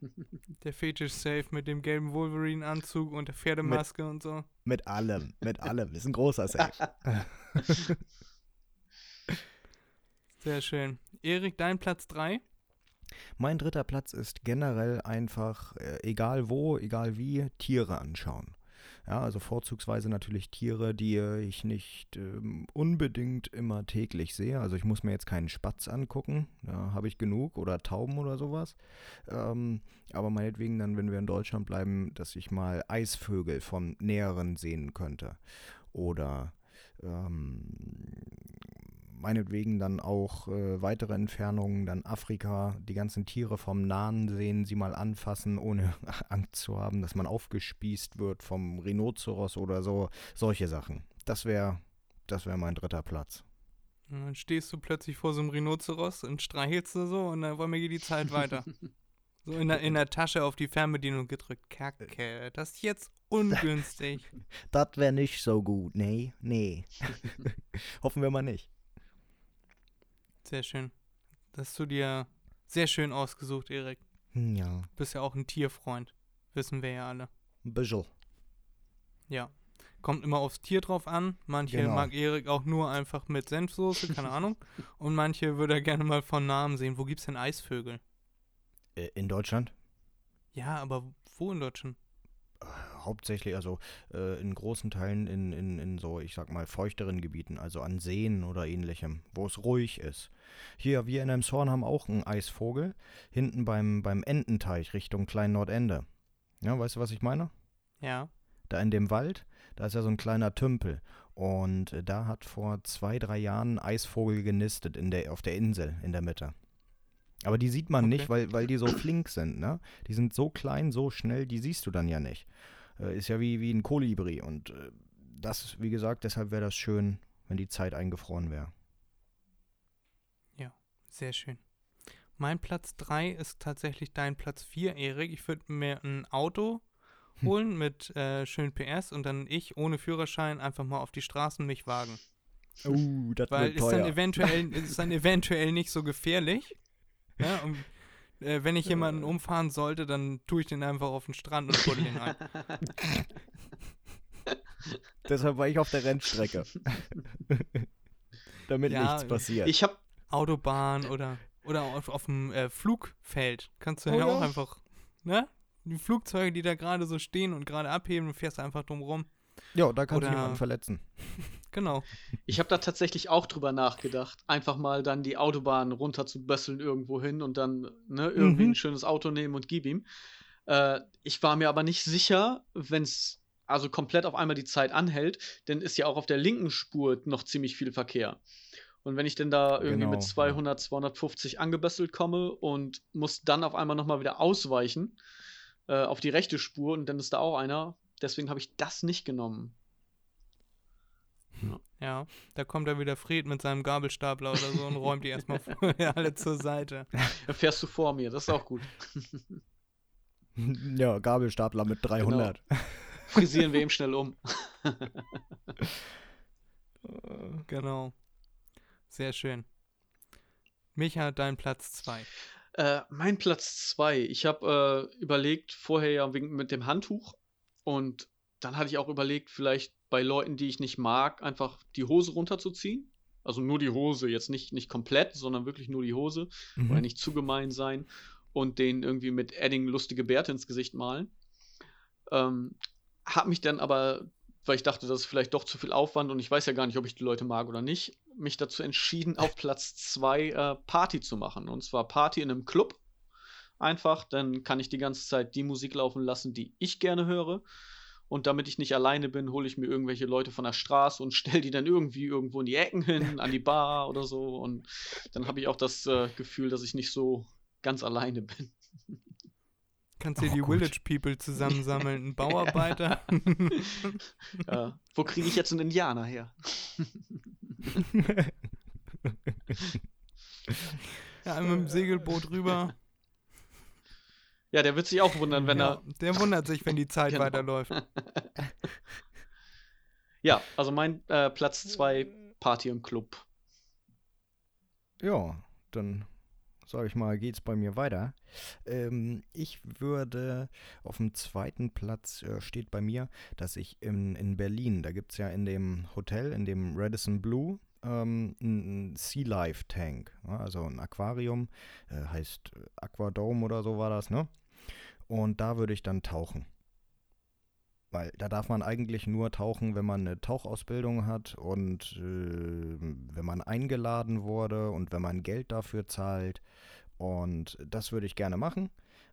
Der Fetisch Safe mit dem gelben Wolverine-Anzug und der Pferdemaske und so. Mit allem, mit allem. Ist ein großer Safe. Sehr schön. Erik, dein Platz 3? Mein dritter Platz ist generell einfach, äh, egal wo, egal wie, Tiere anschauen. Ja, also vorzugsweise natürlich Tiere, die äh, ich nicht ähm, unbedingt immer täglich sehe. Also ich muss mir jetzt keinen Spatz angucken, da habe ich genug, oder Tauben oder sowas. Ähm, aber meinetwegen dann, wenn wir in Deutschland bleiben, dass ich mal Eisvögel vom Näheren sehen könnte. Oder ähm, meinetwegen dann auch äh, weitere Entfernungen, dann Afrika, die ganzen Tiere vom Nahen sehen, sie mal anfassen, ohne Angst zu haben, dass man aufgespießt wird vom Rhinoceros oder so, solche Sachen. Das wäre das wäre mein dritter Platz. Und dann stehst du plötzlich vor so einem Rhinoceros und streichelst du so und dann wollen wir geht die Zeit weiter. So in der, in der Tasche auf die Fernbedienung gedrückt. Kacke, das ist jetzt ungünstig. Das wäre nicht so gut, nee, nee. Hoffen wir mal nicht. Sehr schön. Das hast du dir sehr schön ausgesucht, Erik. Hm, Ja, Du bist ja auch ein Tierfreund. Wissen wir ja alle. ein bisschen. Ja. Kommt immer aufs Tier drauf an. Manche Genau. mag Erik auch nur einfach mit Senfsoße, keine Ahnung. Und manche würde er gerne mal von Namen sehen. Wo gibt's denn Eisvögel? Äh, in Deutschland? Ja, aber wo in Deutschland? Hauptsächlich, also äh, in großen Teilen in, in, in so, ich sag mal, feuchteren Gebieten, also an Seen oder ähnlichem, wo es ruhig ist. Hier, wir in Elmshorn haben auch einen Eisvogel, hinten beim, beim Ententeich Richtung Klein Nordende. Ja, weißt du, was ich meine? Ja. Da in dem Wald, da ist ja so ein kleiner Tümpel. Und äh, da hat vor zwei, drei Jahren ein Eisvogel genistet in der, auf der Insel in der Mitte. Aber die sieht man nicht, Okay. weil, weil die so flink sind, ne? Die sind so klein, so schnell, die siehst du dann ja nicht. Äh, ist ja wie, wie ein Kolibri. Und äh, das, wie gesagt, deshalb wäre das schön, wenn die Zeit eingefroren wäre. Sehr schön. Mein Platz 3 ist tatsächlich dein Platz 4, Erik. Ich würde mir ein Auto Hm. holen mit äh, schön PS und dann ich ohne Führerschein einfach mal auf die Straßen mich wagen. Uh, das Weil ist dann eventuell ist dann eventuell nicht so gefährlich. Ja, und äh, wenn ich jemanden umfahren sollte, dann tue ich den einfach auf den Strand und buddel den ein. Deshalb war ich auf der Rennstrecke. Damit Ja, nichts passiert. Ich habe Autobahn oder oder auf, auf dem äh, Flugfeld kannst du Oh ja auch einfach, ne? Die Flugzeuge, die da gerade so stehen und gerade abheben, du fährst einfach drum rum. Ja, da kannst du oder- jemanden verletzen. Genau. Ich habe da tatsächlich auch drüber nachgedacht, einfach mal dann die Autobahn runter zu bösseln irgendwo hin und dann ne, irgendwie Mhm. ein schönes Auto nehmen und gib ihm. Äh, ich war mir aber nicht sicher, wenn es also komplett auf einmal die Zeit anhält, denn ist ja auch auf der linken Spur noch ziemlich viel Verkehr. Und wenn ich denn da irgendwie Genau, mit ja. 200, 250 angebösselt komme und muss dann auf einmal nochmal wieder ausweichen äh, auf die rechte Spur und dann ist da auch einer, deswegen habe ich das nicht genommen. Ja, da kommt da wieder Fred mit seinem Gabelstapler oder so und räumt die erstmal vorher alle zur Seite. Dann fährst du vor mir, das ist auch gut. ja, Gabelstapler mit 300. Frisieren wir ihm schnell um. Genau. Sehr schön. Micha, dein Platz 2. Äh, mein Platz 2. Ich habe äh, überlegt, vorher ja wegen, mit dem Handtuch. Und dann hatte ich auch überlegt, vielleicht bei Leuten, die ich nicht mag, einfach die Hose runterzuziehen. Also nur die Hose, jetzt nicht, nicht komplett, sondern wirklich nur die Hose. Mhm. Oder nicht zu gemein sein. Und den irgendwie mit Edding lustige Bärte ins Gesicht malen. Ähm, hab mich dann aber, weil ich dachte, das ist vielleicht doch zu viel Aufwand und ich weiß ja gar nicht, ob ich die Leute mag oder nicht, mich dazu entschieden, auf Platz 2 äh, Party zu machen. Und zwar Party in einem Club. Einfach, dann kann ich die ganze Zeit die Musik laufen lassen, die ich gerne höre. Und damit ich nicht alleine bin, hole ich mir irgendwelche Leute von der Straße und stelle die dann irgendwie irgendwo in die Ecken hin, an die Bar oder so. Und dann habe ich auch das äh, Gefühl, dass ich nicht so ganz alleine bin. Kannst dir Oh, die gut. Village People zusammensammeln, einen Bauarbeiter. äh, wo kriege ich jetzt einen Indianer her? ja, einmal mit dem Segelboot rüber. Ja, der wird sich auch wundern, wenn ja, er. der wundert sich, wenn die Zeit Genau. weiterläuft. Ja, also mein äh, Platz 2 Party im Club. Ja, dann sage ich mal, geht's bei mir weiter. Ähm, ich würde auf dem zweiten Platz äh, steht bei mir, dass ich in, in Berlin, da gibt es ja in dem Hotel, in dem Radisson Blue, ähm, ein Sea Life Tank, ja, also ein Aquarium, äh, heißt Aquadome oder so war das, ne? Und da würde ich dann tauchen. Weil da darf man eigentlich nur tauchen, wenn man eine Tauchausbildung hat und äh, wenn man eingeladen wurde und wenn man Geld dafür zahlt. Und das würde ich gerne machen.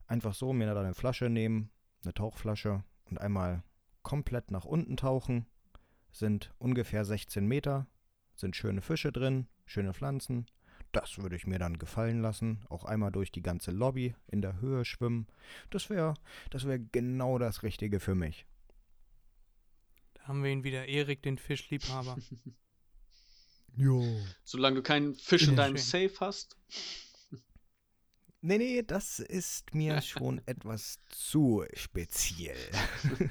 Einfach so, mir da eine Flasche nehmen, eine Tauchflasche und einmal komplett nach unten tauchen. Sind ungefähr 16 Meter, sind schöne Fische drin, schöne Pflanzen. Das würde ich mir dann gefallen lassen. Auch einmal durch die ganze Lobby in der Höhe schwimmen. Das wäre das wär genau das Richtige für mich. Da haben wir ihn wieder, Erik, den Fischliebhaber. Jo. Solange du keinen Fisch in deinem. Safe hast. Nee, nee, das ist mir schon etwas zu speziell.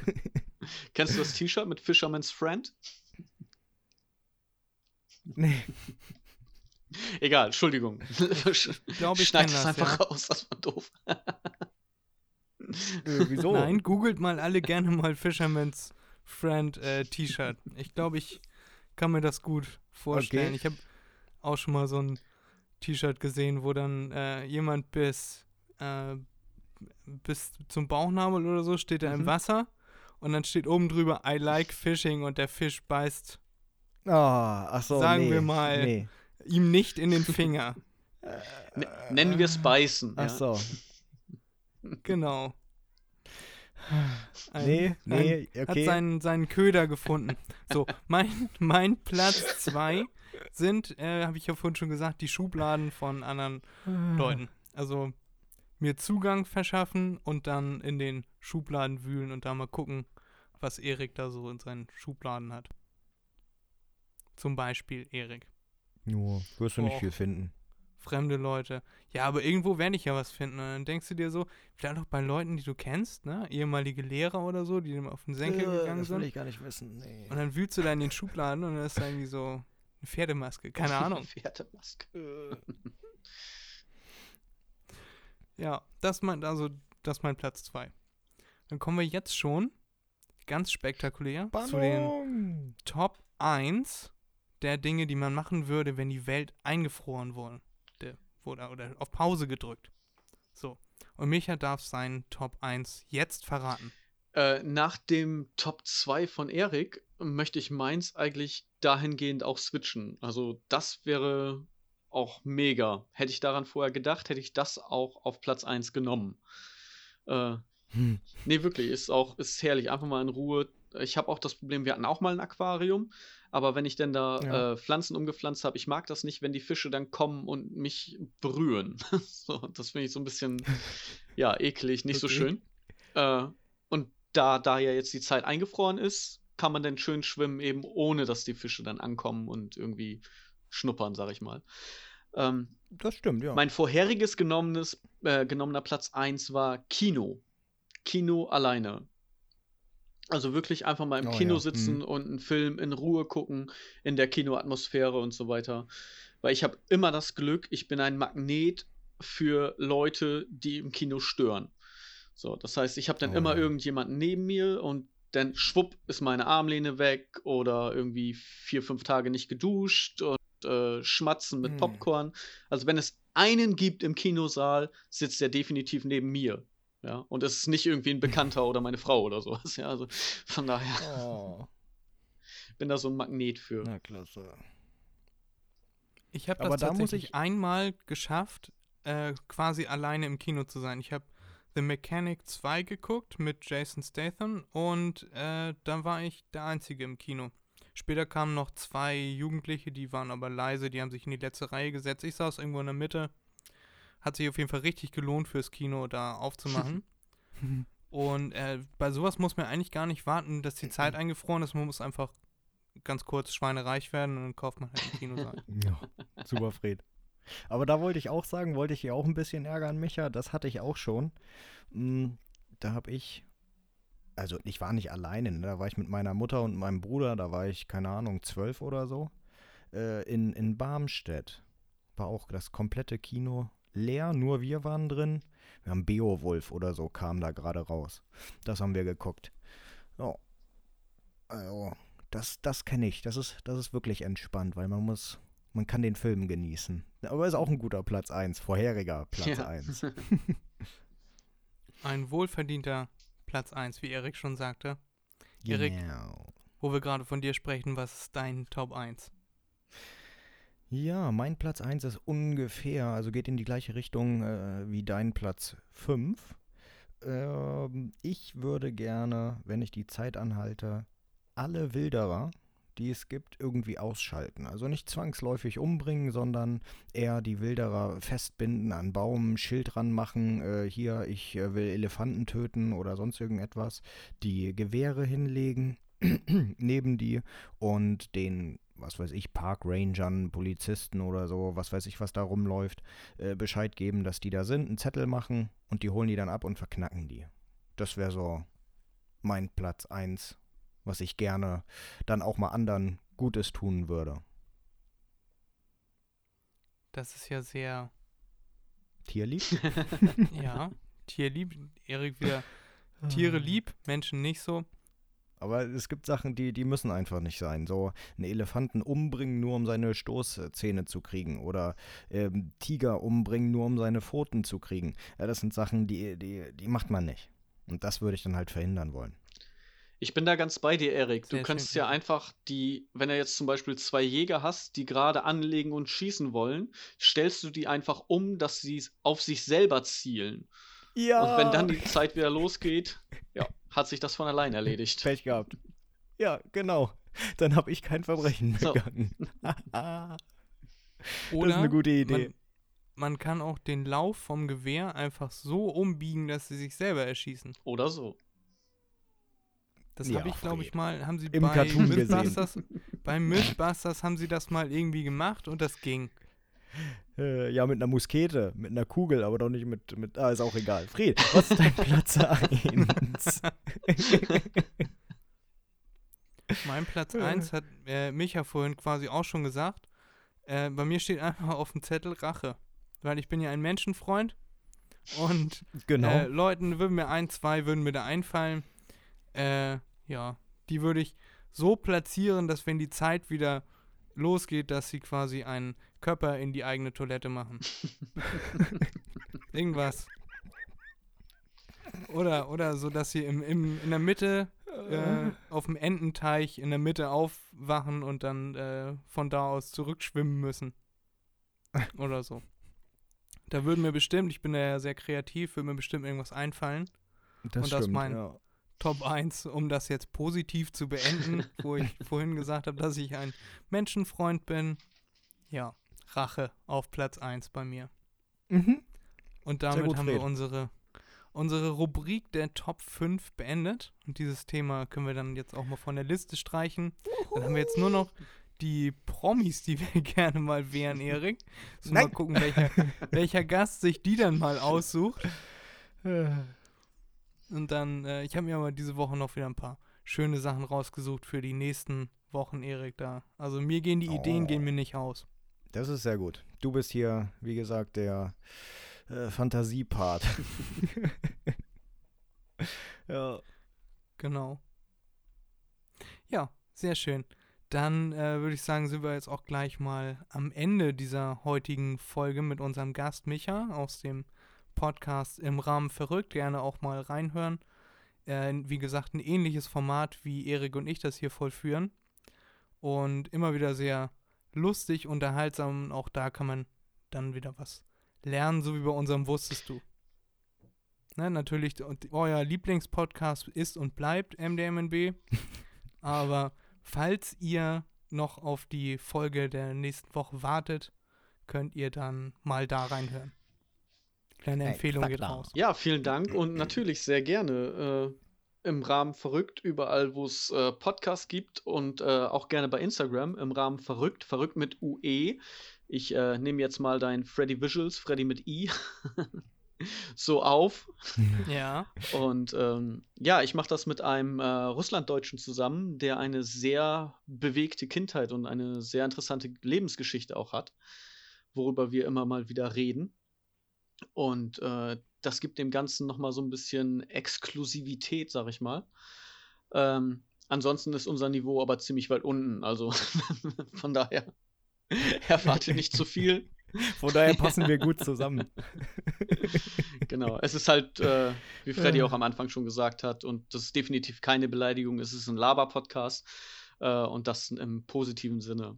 Kennst du das T-Shirt mit Fisherman's Friend? nee. Egal, Entschuldigung. glaub, ich Schneid das das, einfach ja. raus, das war doof. Äh, wieso? Nein, googelt mal alle gerne mal Fisherman's Friend äh, T-Shirt. Ich glaube, ich kann mir das gut vorstellen. Okay. Ich habe auch schon mal so ein T-Shirt gesehen, wo dann äh, jemand bis, äh, bis zum Bauchnabel oder so steht er im Mhm. Wasser und dann steht oben drüber I like fishing und der Fisch beißt Ah, ach so, Sagen nee, wir mal- Nee. Ihm nicht in den Finger. Nennen wir es Beißen. Ach Ja. so. genau. Ein- Nee, nee, hat okay. seinen, seinen Köder gefunden. So, mein, mein Platz zwei sind, äh, habe ich ja vorhin schon gesagt, die Schubladen von anderen Leuten. Also mir Zugang verschaffen und dann in den Schubladen wühlen und da mal gucken, was Erik da so in seinen Schubladen hat. Zum Beispiel Erik. Nur, wirst du nicht Och. viel finden. Fremde Leute. Ja, aber irgendwo werde ich ja was finden. Und dann denkst du dir so, vielleicht auch bei Leuten, die du kennst, ne? Ehemalige Lehrer oder so, die dem auf den Senkel gegangen das will sind. ich gar nicht wissen. Nee. Und dann wühlst du da in den Schubladen und dann ist da irgendwie so eine Pferdemaske. Keine Ahnung. Pferdemaske. Ja, das mein, also, das ist mein Platz 2. Dann kommen wir jetzt schon ganz spektakulär zu den Spannung! Top 1 der Dinge, die man machen würde, wenn die Welt eingefroren wurde. Oder, oder auf Pause gedrückt. So. Und Micha darf seinen Top 1 jetzt verraten. Äh, nach dem Top 2 von Erik möchte ich meins eigentlich dahingehend auch switchen. Also das wäre auch mega. Hätte ich daran vorher gedacht, hätte ich das auch auf Platz 1 genommen. Äh, Hm. nee, wirklich, ist auch, ist herrlich. Einfach mal in Ruhe. Ich habe auch das Problem, wir hatten auch mal ein Aquarium, aber wenn ich denn da Ja. äh, Pflanzen umgepflanzt habe, ich mag das nicht, wenn die Fische dann kommen und mich berühren. so, das finde ich so ein bisschen, ja, eklig, nicht so Okay. schön. Äh, und da, da ja jetzt die Zeit eingefroren ist, kann man dann schön schwimmen, eben ohne dass die Fische dann ankommen und irgendwie schnuppern, sag ich mal. Ähm, Das stimmt, ja. mein vorheriges genommenes, äh, genommener Platz 1 war Kino. Kino alleine. Also wirklich einfach mal im Oh Kino ja, sitzen mhm. und einen Film in Ruhe gucken, in der Kinoatmosphäre und so weiter. Weil ich habe immer das Glück, ich bin ein Magnet für Leute, die im Kino stören. So, das heißt, ich habe dann Oh immer ja. irgendjemanden neben mir und dann schwupp ist meine Armlehne weg oder irgendwie vier, fünf Tage nicht geduscht und äh, schmatzen mit Hm. Popcorn. Also wenn es einen gibt im Kinosaal, sitzt er definitiv neben mir. Ja, und es ist nicht irgendwie ein Bekannter oder meine Frau oder sowas. Ja, also von daher Oh, bin da so ein Magnet für. na klasse. Ich habe Aber das da muss tatsächlich ich- einmal geschafft, äh, quasi alleine im Kino zu sein. Ich habe The Mechanic 2 geguckt mit Jason Statham und äh, da war ich der Einzige im Kino. Später kamen noch zwei Jugendliche, die waren aber leise, die haben sich in die letzte Reihe gesetzt. Ich saß irgendwo in der Mitte. Hat sich auf jeden Fall richtig gelohnt fürs Kino da aufzumachen. und äh, bei sowas muss man eigentlich gar nicht warten, dass die Zeit eingefroren ist. Man muss einfach ganz kurz schweinereich werden und dann kauft man halt einen Kinosaal. Ja, super Fred. Aber da wollte ich auch sagen, wollte ich hier auch ein bisschen ärgern, Micha. Das hatte ich auch schon. Mm, Da habe ich, also ich war nicht alleine, ne? da war ich mit meiner Mutter und meinem Bruder, da war ich, keine Ahnung, zwölf oder so, äh, in, in Barmstedt. War auch das komplette Kino leer, nur wir waren drin. Wir haben Beowulf oder so, kam da gerade raus. Das haben wir geguckt. Ja. Also, das, das kenne ich. Das ist, das ist wirklich entspannt, weil man muss, man kann den Film genießen. Aber ist auch ein guter Platz 1, vorheriger Platz Ja. 1. Ein wohlverdienter Platz 1, wie Erik schon sagte. Erik? Genau. Wo wir gerade von dir sprechen, was ist dein Top 1? Ja, mein Platz 1 ist ungefähr, also geht in die gleiche Richtung äh, wie dein Platz 5. Ähm, ich würde gerne, wenn ich die Zeit anhalte, alle Wilderer, die es gibt, irgendwie ausschalten. Also nicht zwangsläufig umbringen, sondern eher die Wilderer festbinden an Baum, Schild ranmachen, äh, hier, ich äh, will Elefanten töten oder sonst irgendetwas, die Gewehre hinlegen neben die und den, was weiß ich, Parkrangern, Polizisten oder so, was weiß ich, was da rumläuft, äh, Bescheid geben, dass die da sind, einen Zettel machen und die holen die dann ab und verknacken die. Das wäre so mein Platz 1, was ich gerne dann auch mal anderen Gutes tun würde. Das ist ja sehr, Tierlieb? ja, tierlieb. Erik wieder Tiere lieb, Menschen nicht so. Aber es gibt Sachen, die, die müssen einfach nicht sein. So einen Elefanten umbringen, nur um seine Stoßzähne zu kriegen. Oder ähm, Tiger umbringen, nur um seine Pfoten zu kriegen. Ja, das sind Sachen, die, die, die macht man nicht. Und das würde ich dann halt verhindern wollen. Ich bin da ganz bei dir, Erik. Du kannst schön. ja einfach die, wenn er jetzt zum Beispiel zwei Jäger hast, die gerade anlegen und schießen wollen, stellst du die einfach um, dass sie auf sich selber zielen. Ja! Und wenn dann die Zeit wieder losgeht, ja, hat sich das von allein erledigt. Pech gehabt. Ja, genau. Dann habe ich kein Verbrechen So. begangen. Oder eine gute Idee. Man, man kann auch den Lauf vom Gewehr einfach so umbiegen, dass sie sich selber erschießen. Oder so. Das Ja, habe ich, glaube ich, mal, haben sie Im bei Cartoon gesehen. Mythbusters, bei Mythbusters haben sie das mal irgendwie gemacht und das ging. Äh, ja, mit einer Muskete, mit einer Kugel, aber doch nicht mit, mit ah, ist auch egal. Fred, was ist dein Platz 1? Mein Platz Ja. 1 hat äh, Micha vorhin quasi auch schon gesagt. Äh, bei mir steht einfach auf dem Zettel Rache. Weil ich bin ja ein Menschenfreund und genau. Äh, Leuten würden mir ein, zwei würden mir da einfallen. Äh, ja, die würde ich so platzieren, dass wenn die Zeit wieder losgeht, dass sie quasi einen Körper in die eigene Toilette machen. Irgendwas. Oder, oder so, dass sie im, im, in der Mitte, äh, auf dem Ententeich in der Mitte aufwachen und dann äh, von da aus zurückschwimmen müssen. Oder so. Da würden mir bestimmt, ich bin ja sehr kreativ, würde mir bestimmt irgendwas einfallen. das und das stimmt, mein- ja. Top 1, um das jetzt positiv zu beenden, wo ich vorhin gesagt habe, dass ich ein Menschenfreund bin. Ja, Rache auf Platz 1 bei mir. Mhm. Und damit gut, haben Fred. wir unsere, unsere Rubrik der Top 5 beendet. Und dieses Thema können wir dann jetzt auch mal von der Liste streichen. Dann haben wir jetzt nur noch die Promis, die wir gerne mal wären, Erik. So mal gucken, welcher, welcher Gast sich die dann mal aussucht. Äh, Und dann, äh, ich habe mir aber diese Woche noch wieder ein paar schöne Sachen rausgesucht für die nächsten Wochen, Erik, da. Also mir gehen die Ideen, Oh. gehen mir nicht aus. Das ist sehr gut. Du bist hier, wie gesagt, der äh, Fantasiepart. ja. Genau. Ja, sehr schön. Dann äh, würde ich sagen, sind wir jetzt auch gleich mal am Ende dieser heutigen Folge mit unserem Gast Micha aus dem Podcast im Rahmen verrückt. Gerne auch mal reinhören. Äh, wie gesagt, ein ähnliches Format, wie Erik und ich das hier vollführen. Und immer wieder sehr lustig, unterhaltsam. Und auch da kann man dann wieder was lernen, so wie bei unserem Wusstest du. Ne, natürlich, euer Lieblingspodcast ist und bleibt MDMNB. Aber falls ihr noch auf die Folge der nächsten Woche wartet, könnt ihr dann mal da reinhören. Kleine Hey, Empfehlung fuck geht raus. Ja, vielen Dank und natürlich sehr gerne äh, im Rahmen verrückt, überall, wo es äh, Podcasts gibt und äh, auch gerne bei Instagram im Rahmen verrückt, verrückt mit UE. Ich äh, nehme jetzt mal dein Freddy Visuals, Freddy mit I, so auf. Ja, Und ähm, ja, ich mache das mit einem äh, Russlanddeutschen zusammen, der eine sehr bewegte Kindheit und eine sehr interessante Lebensgeschichte auch hat, worüber wir immer mal wieder reden. Und äh, das gibt dem Ganzen noch mal so ein bisschen Exklusivität, sag ich mal. Ähm, ansonsten ist unser Niveau aber ziemlich weit unten, also von daher erwarte nicht zu viel. Von daher passen wir gut zusammen. Genau, es ist halt, äh, wie Freddy auch am Anfang schon gesagt hat, und das ist definitiv keine Beleidigung, es ist ein Laber-Podcast äh, und das im positiven Sinne.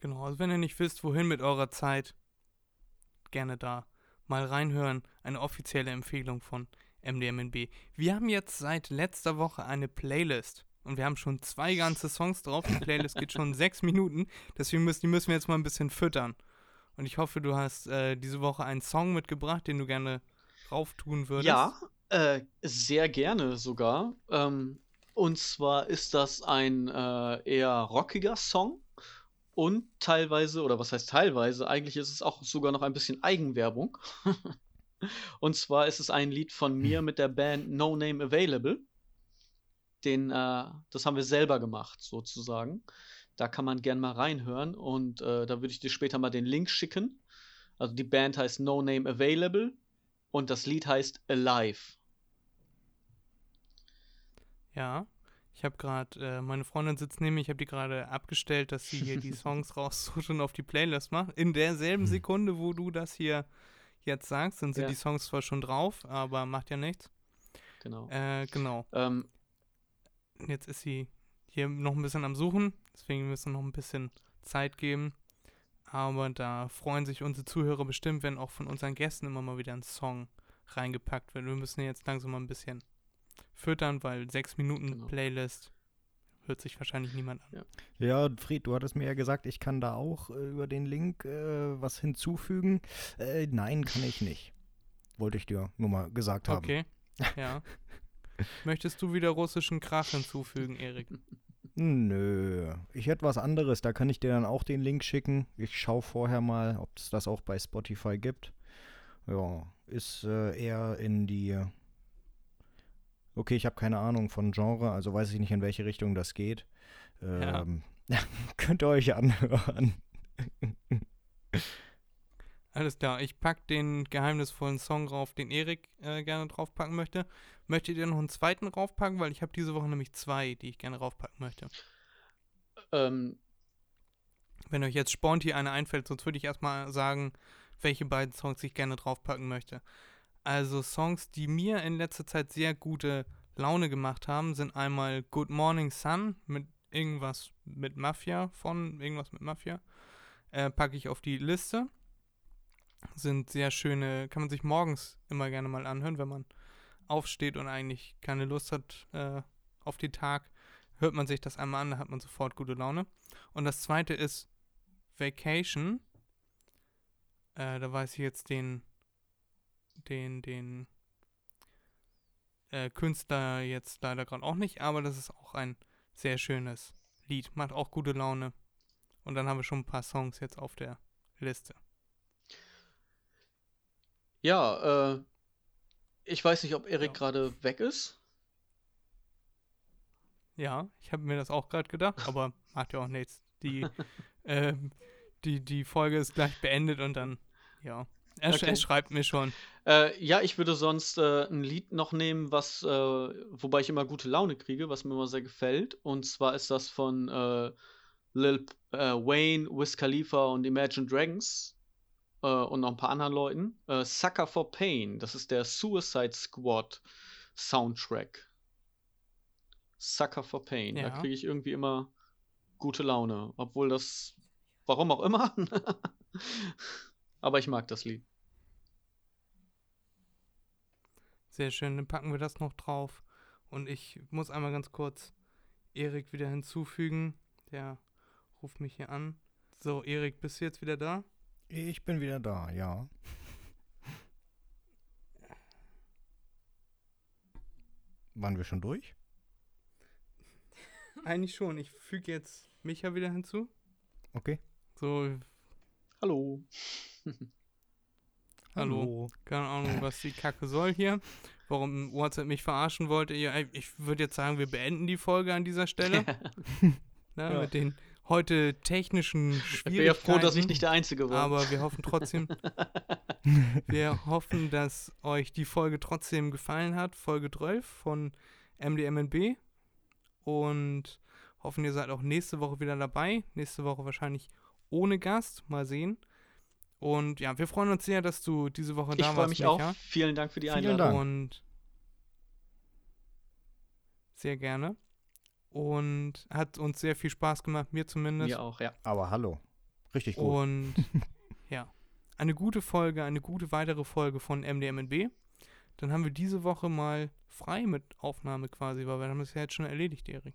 genau. Also wenn ihr nicht wisst, wohin mit eurer Zeit, gerne da mal reinhören. Eine offizielle Empfehlung von MDMNB. Wir haben jetzt seit letzter Woche eine Playlist. Und wir haben schon zwei ganze Songs drauf. Die Playlist geht schon sechs Minuten. Deswegen müssen, die müssen wir jetzt mal ein bisschen füttern. Und ich hoffe, du hast äh, diese Woche einen Song mitgebracht, den du gerne rauftun würdest. Ja, äh, sehr gerne sogar. Ähm, und zwar ist das ein äh, eher rockiger Song und teilweise, oder was heißt teilweise, eigentlich ist es auch sogar noch ein bisschen Eigenwerbung. und zwar ist es ein Lied von mir mit der Band No Name Available. Den, äh, das haben wir selber gemacht, sozusagen. Da kann man gern mal reinhören und äh, da würde ich dir später mal den Link schicken. Also die Band heißt No Name Available und das Lied heißt Alive. Ja. Ich habe gerade, äh, meine Freundin sitzt neben mir, ich habe die gerade abgestellt, dass sie hier die Songs raussucht und auf die Playlist macht. In derselben Hm. Sekunde, wo du das hier jetzt sagst, sind Ja. die Songs zwar schon drauf, aber macht ja nichts. Genau. Äh, genau. Ähm, Jetzt ist sie hier noch ein bisschen am Suchen, deswegen müssen wir noch ein bisschen Zeit geben. Aber da freuen sich unsere Zuhörer bestimmt, wenn auch von unseren Gästen immer mal wieder ein Song reingepackt wird. Wir müssen jetzt langsam mal ein bisschen füttern, weil sechs Minuten Genau. Playlist hört sich wahrscheinlich niemand an. Ja, Fried, du hattest mir ja gesagt, ich kann da auch äh, über den Link äh, was hinzufügen. Äh, nein, kann ich nicht. Wollte ich dir nur mal gesagt haben. Okay, ja. Möchtest du wieder russischen Krach hinzufügen, Erik? Nö, ich hätte was anderes. Da kann ich dir dann auch den Link schicken. Ich schaue vorher mal, ob es das auch bei Spotify gibt. Ja, ist äh, eher in die. Okay, ich habe keine Ahnung von Genre, also weiß ich nicht, in welche Richtung das geht. Ja. Ähm, könnt ihr euch anhören. Alles klar, ich pack den geheimnisvollen Song drauf, den Erik äh, gerne draufpacken möchte. Möchtet ihr noch einen zweiten draufpacken? Weil ich habe diese Woche nämlich zwei, die ich gerne draufpacken möchte. Ähm, Wenn euch jetzt spontan eine einfällt, sonst würde ich erstmal sagen, welche beiden Songs ich gerne draufpacken möchte. Also Songs, die mir in letzter Zeit sehr gute Laune gemacht haben, sind einmal Good Morning Sun mit irgendwas mit Mafia von irgendwas mit Mafia. Äh, packe ich auf die Liste. Sind sehr schöne, kann man sich morgens immer gerne mal anhören, wenn man aufsteht und eigentlich keine Lust hat äh, auf den Tag. Hört man sich das einmal an, da hat man sofort gute Laune. Und das zweite ist Vacation. Äh, da weiß ich jetzt den, den, den äh, Künstler jetzt leider gerade auch nicht, aber das ist auch ein sehr schönes Lied. Macht auch gute Laune. Und dann haben wir schon ein paar Songs jetzt auf der Liste. ja, äh, ich weiß nicht, ob Erik Ja. gerade weg ist. Ja, ich habe mir das auch gerade gedacht, aber macht ja auch nichts. Die, ähm, die, die Folge ist gleich beendet und dann, ja. Er, Okay. er schreibt mir schon. Äh, ja, ich würde sonst äh, ein Lied noch nehmen, was, äh, wobei ich immer gute Laune kriege, was mir immer sehr gefällt. Und zwar ist das von äh, Lil äh, Wayne, Wiz Khalifa und Imagine Dragons äh, und noch ein paar anderen Leuten. Sucker for Pain, das ist der Suicide Squad Soundtrack. Sucker for Pain, da Ja. kriege ich irgendwie immer gute Laune, obwohl das, warum auch immer. Aber ich mag das Lied. Sehr schön, dann packen wir das noch drauf. Und ich muss einmal ganz kurz Erik wieder hinzufügen. Der ruft mich hier an. So, Erik, bist du jetzt wieder da? Ich bin wieder da, ja. Waren wir schon durch? Eigentlich schon. Ich füge jetzt Micha wieder hinzu. Okay. So, Hallo. Hallo. keine Ahnung, was die Kacke soll hier. Warum WhatsApp mich verarschen wollte. Ich würde jetzt sagen, wir beenden die Folge an dieser Stelle. ne, Ja. Mit den heute technischen Ich Schwierigkeiten. wäre ja froh, dass ich nicht der Einzige war. Aber wir hoffen trotzdem, wir hoffen, dass euch die Folge trotzdem gefallen hat. Folge 12 von MDMNB. Und hoffen, ihr seid auch nächste Woche wieder dabei. Nächste Woche wahrscheinlich ohne Gast. Mal sehen. Und ja, wir freuen uns sehr, dass du diese Woche ich da freue warst, mich Micha. auch. Vielen Dank für die Vielen Einladung. Dank. Und sehr gerne. Und hat uns sehr viel Spaß gemacht, mir zumindest. Mir auch, ja. Aber hallo. Richtig gut. Und ja, eine gute Folge, eine gute weitere Folge von MDMNB. Dann haben wir diese Woche mal frei mit Aufnahme quasi, weil wir haben das ja jetzt schon erledigt, Erik.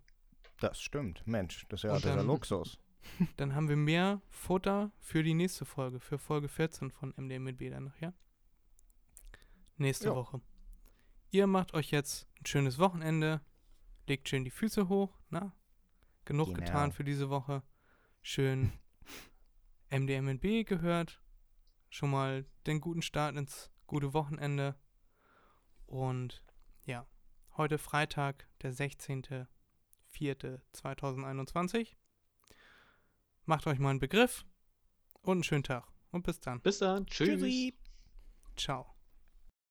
Das stimmt. Mensch, das ist ja dann- Luxus. Dann haben wir mehr Futter für die nächste Folge, für Folge 14 von MDMNB dann nachher. Nächste Ja. Woche. Ihr macht euch jetzt ein schönes Wochenende, legt schön die Füße hoch, na? Genug Genau. getan für diese Woche. Schön MDMNB gehört. Schon mal den guten Start ins gute Wochenende. Und ja, heute Freitag, der 16.04.2021. Macht euch mal einen Begriff und einen schönen Tag. Und bis dann. Bis dann. Tschüss. Tschüssi. Ciao.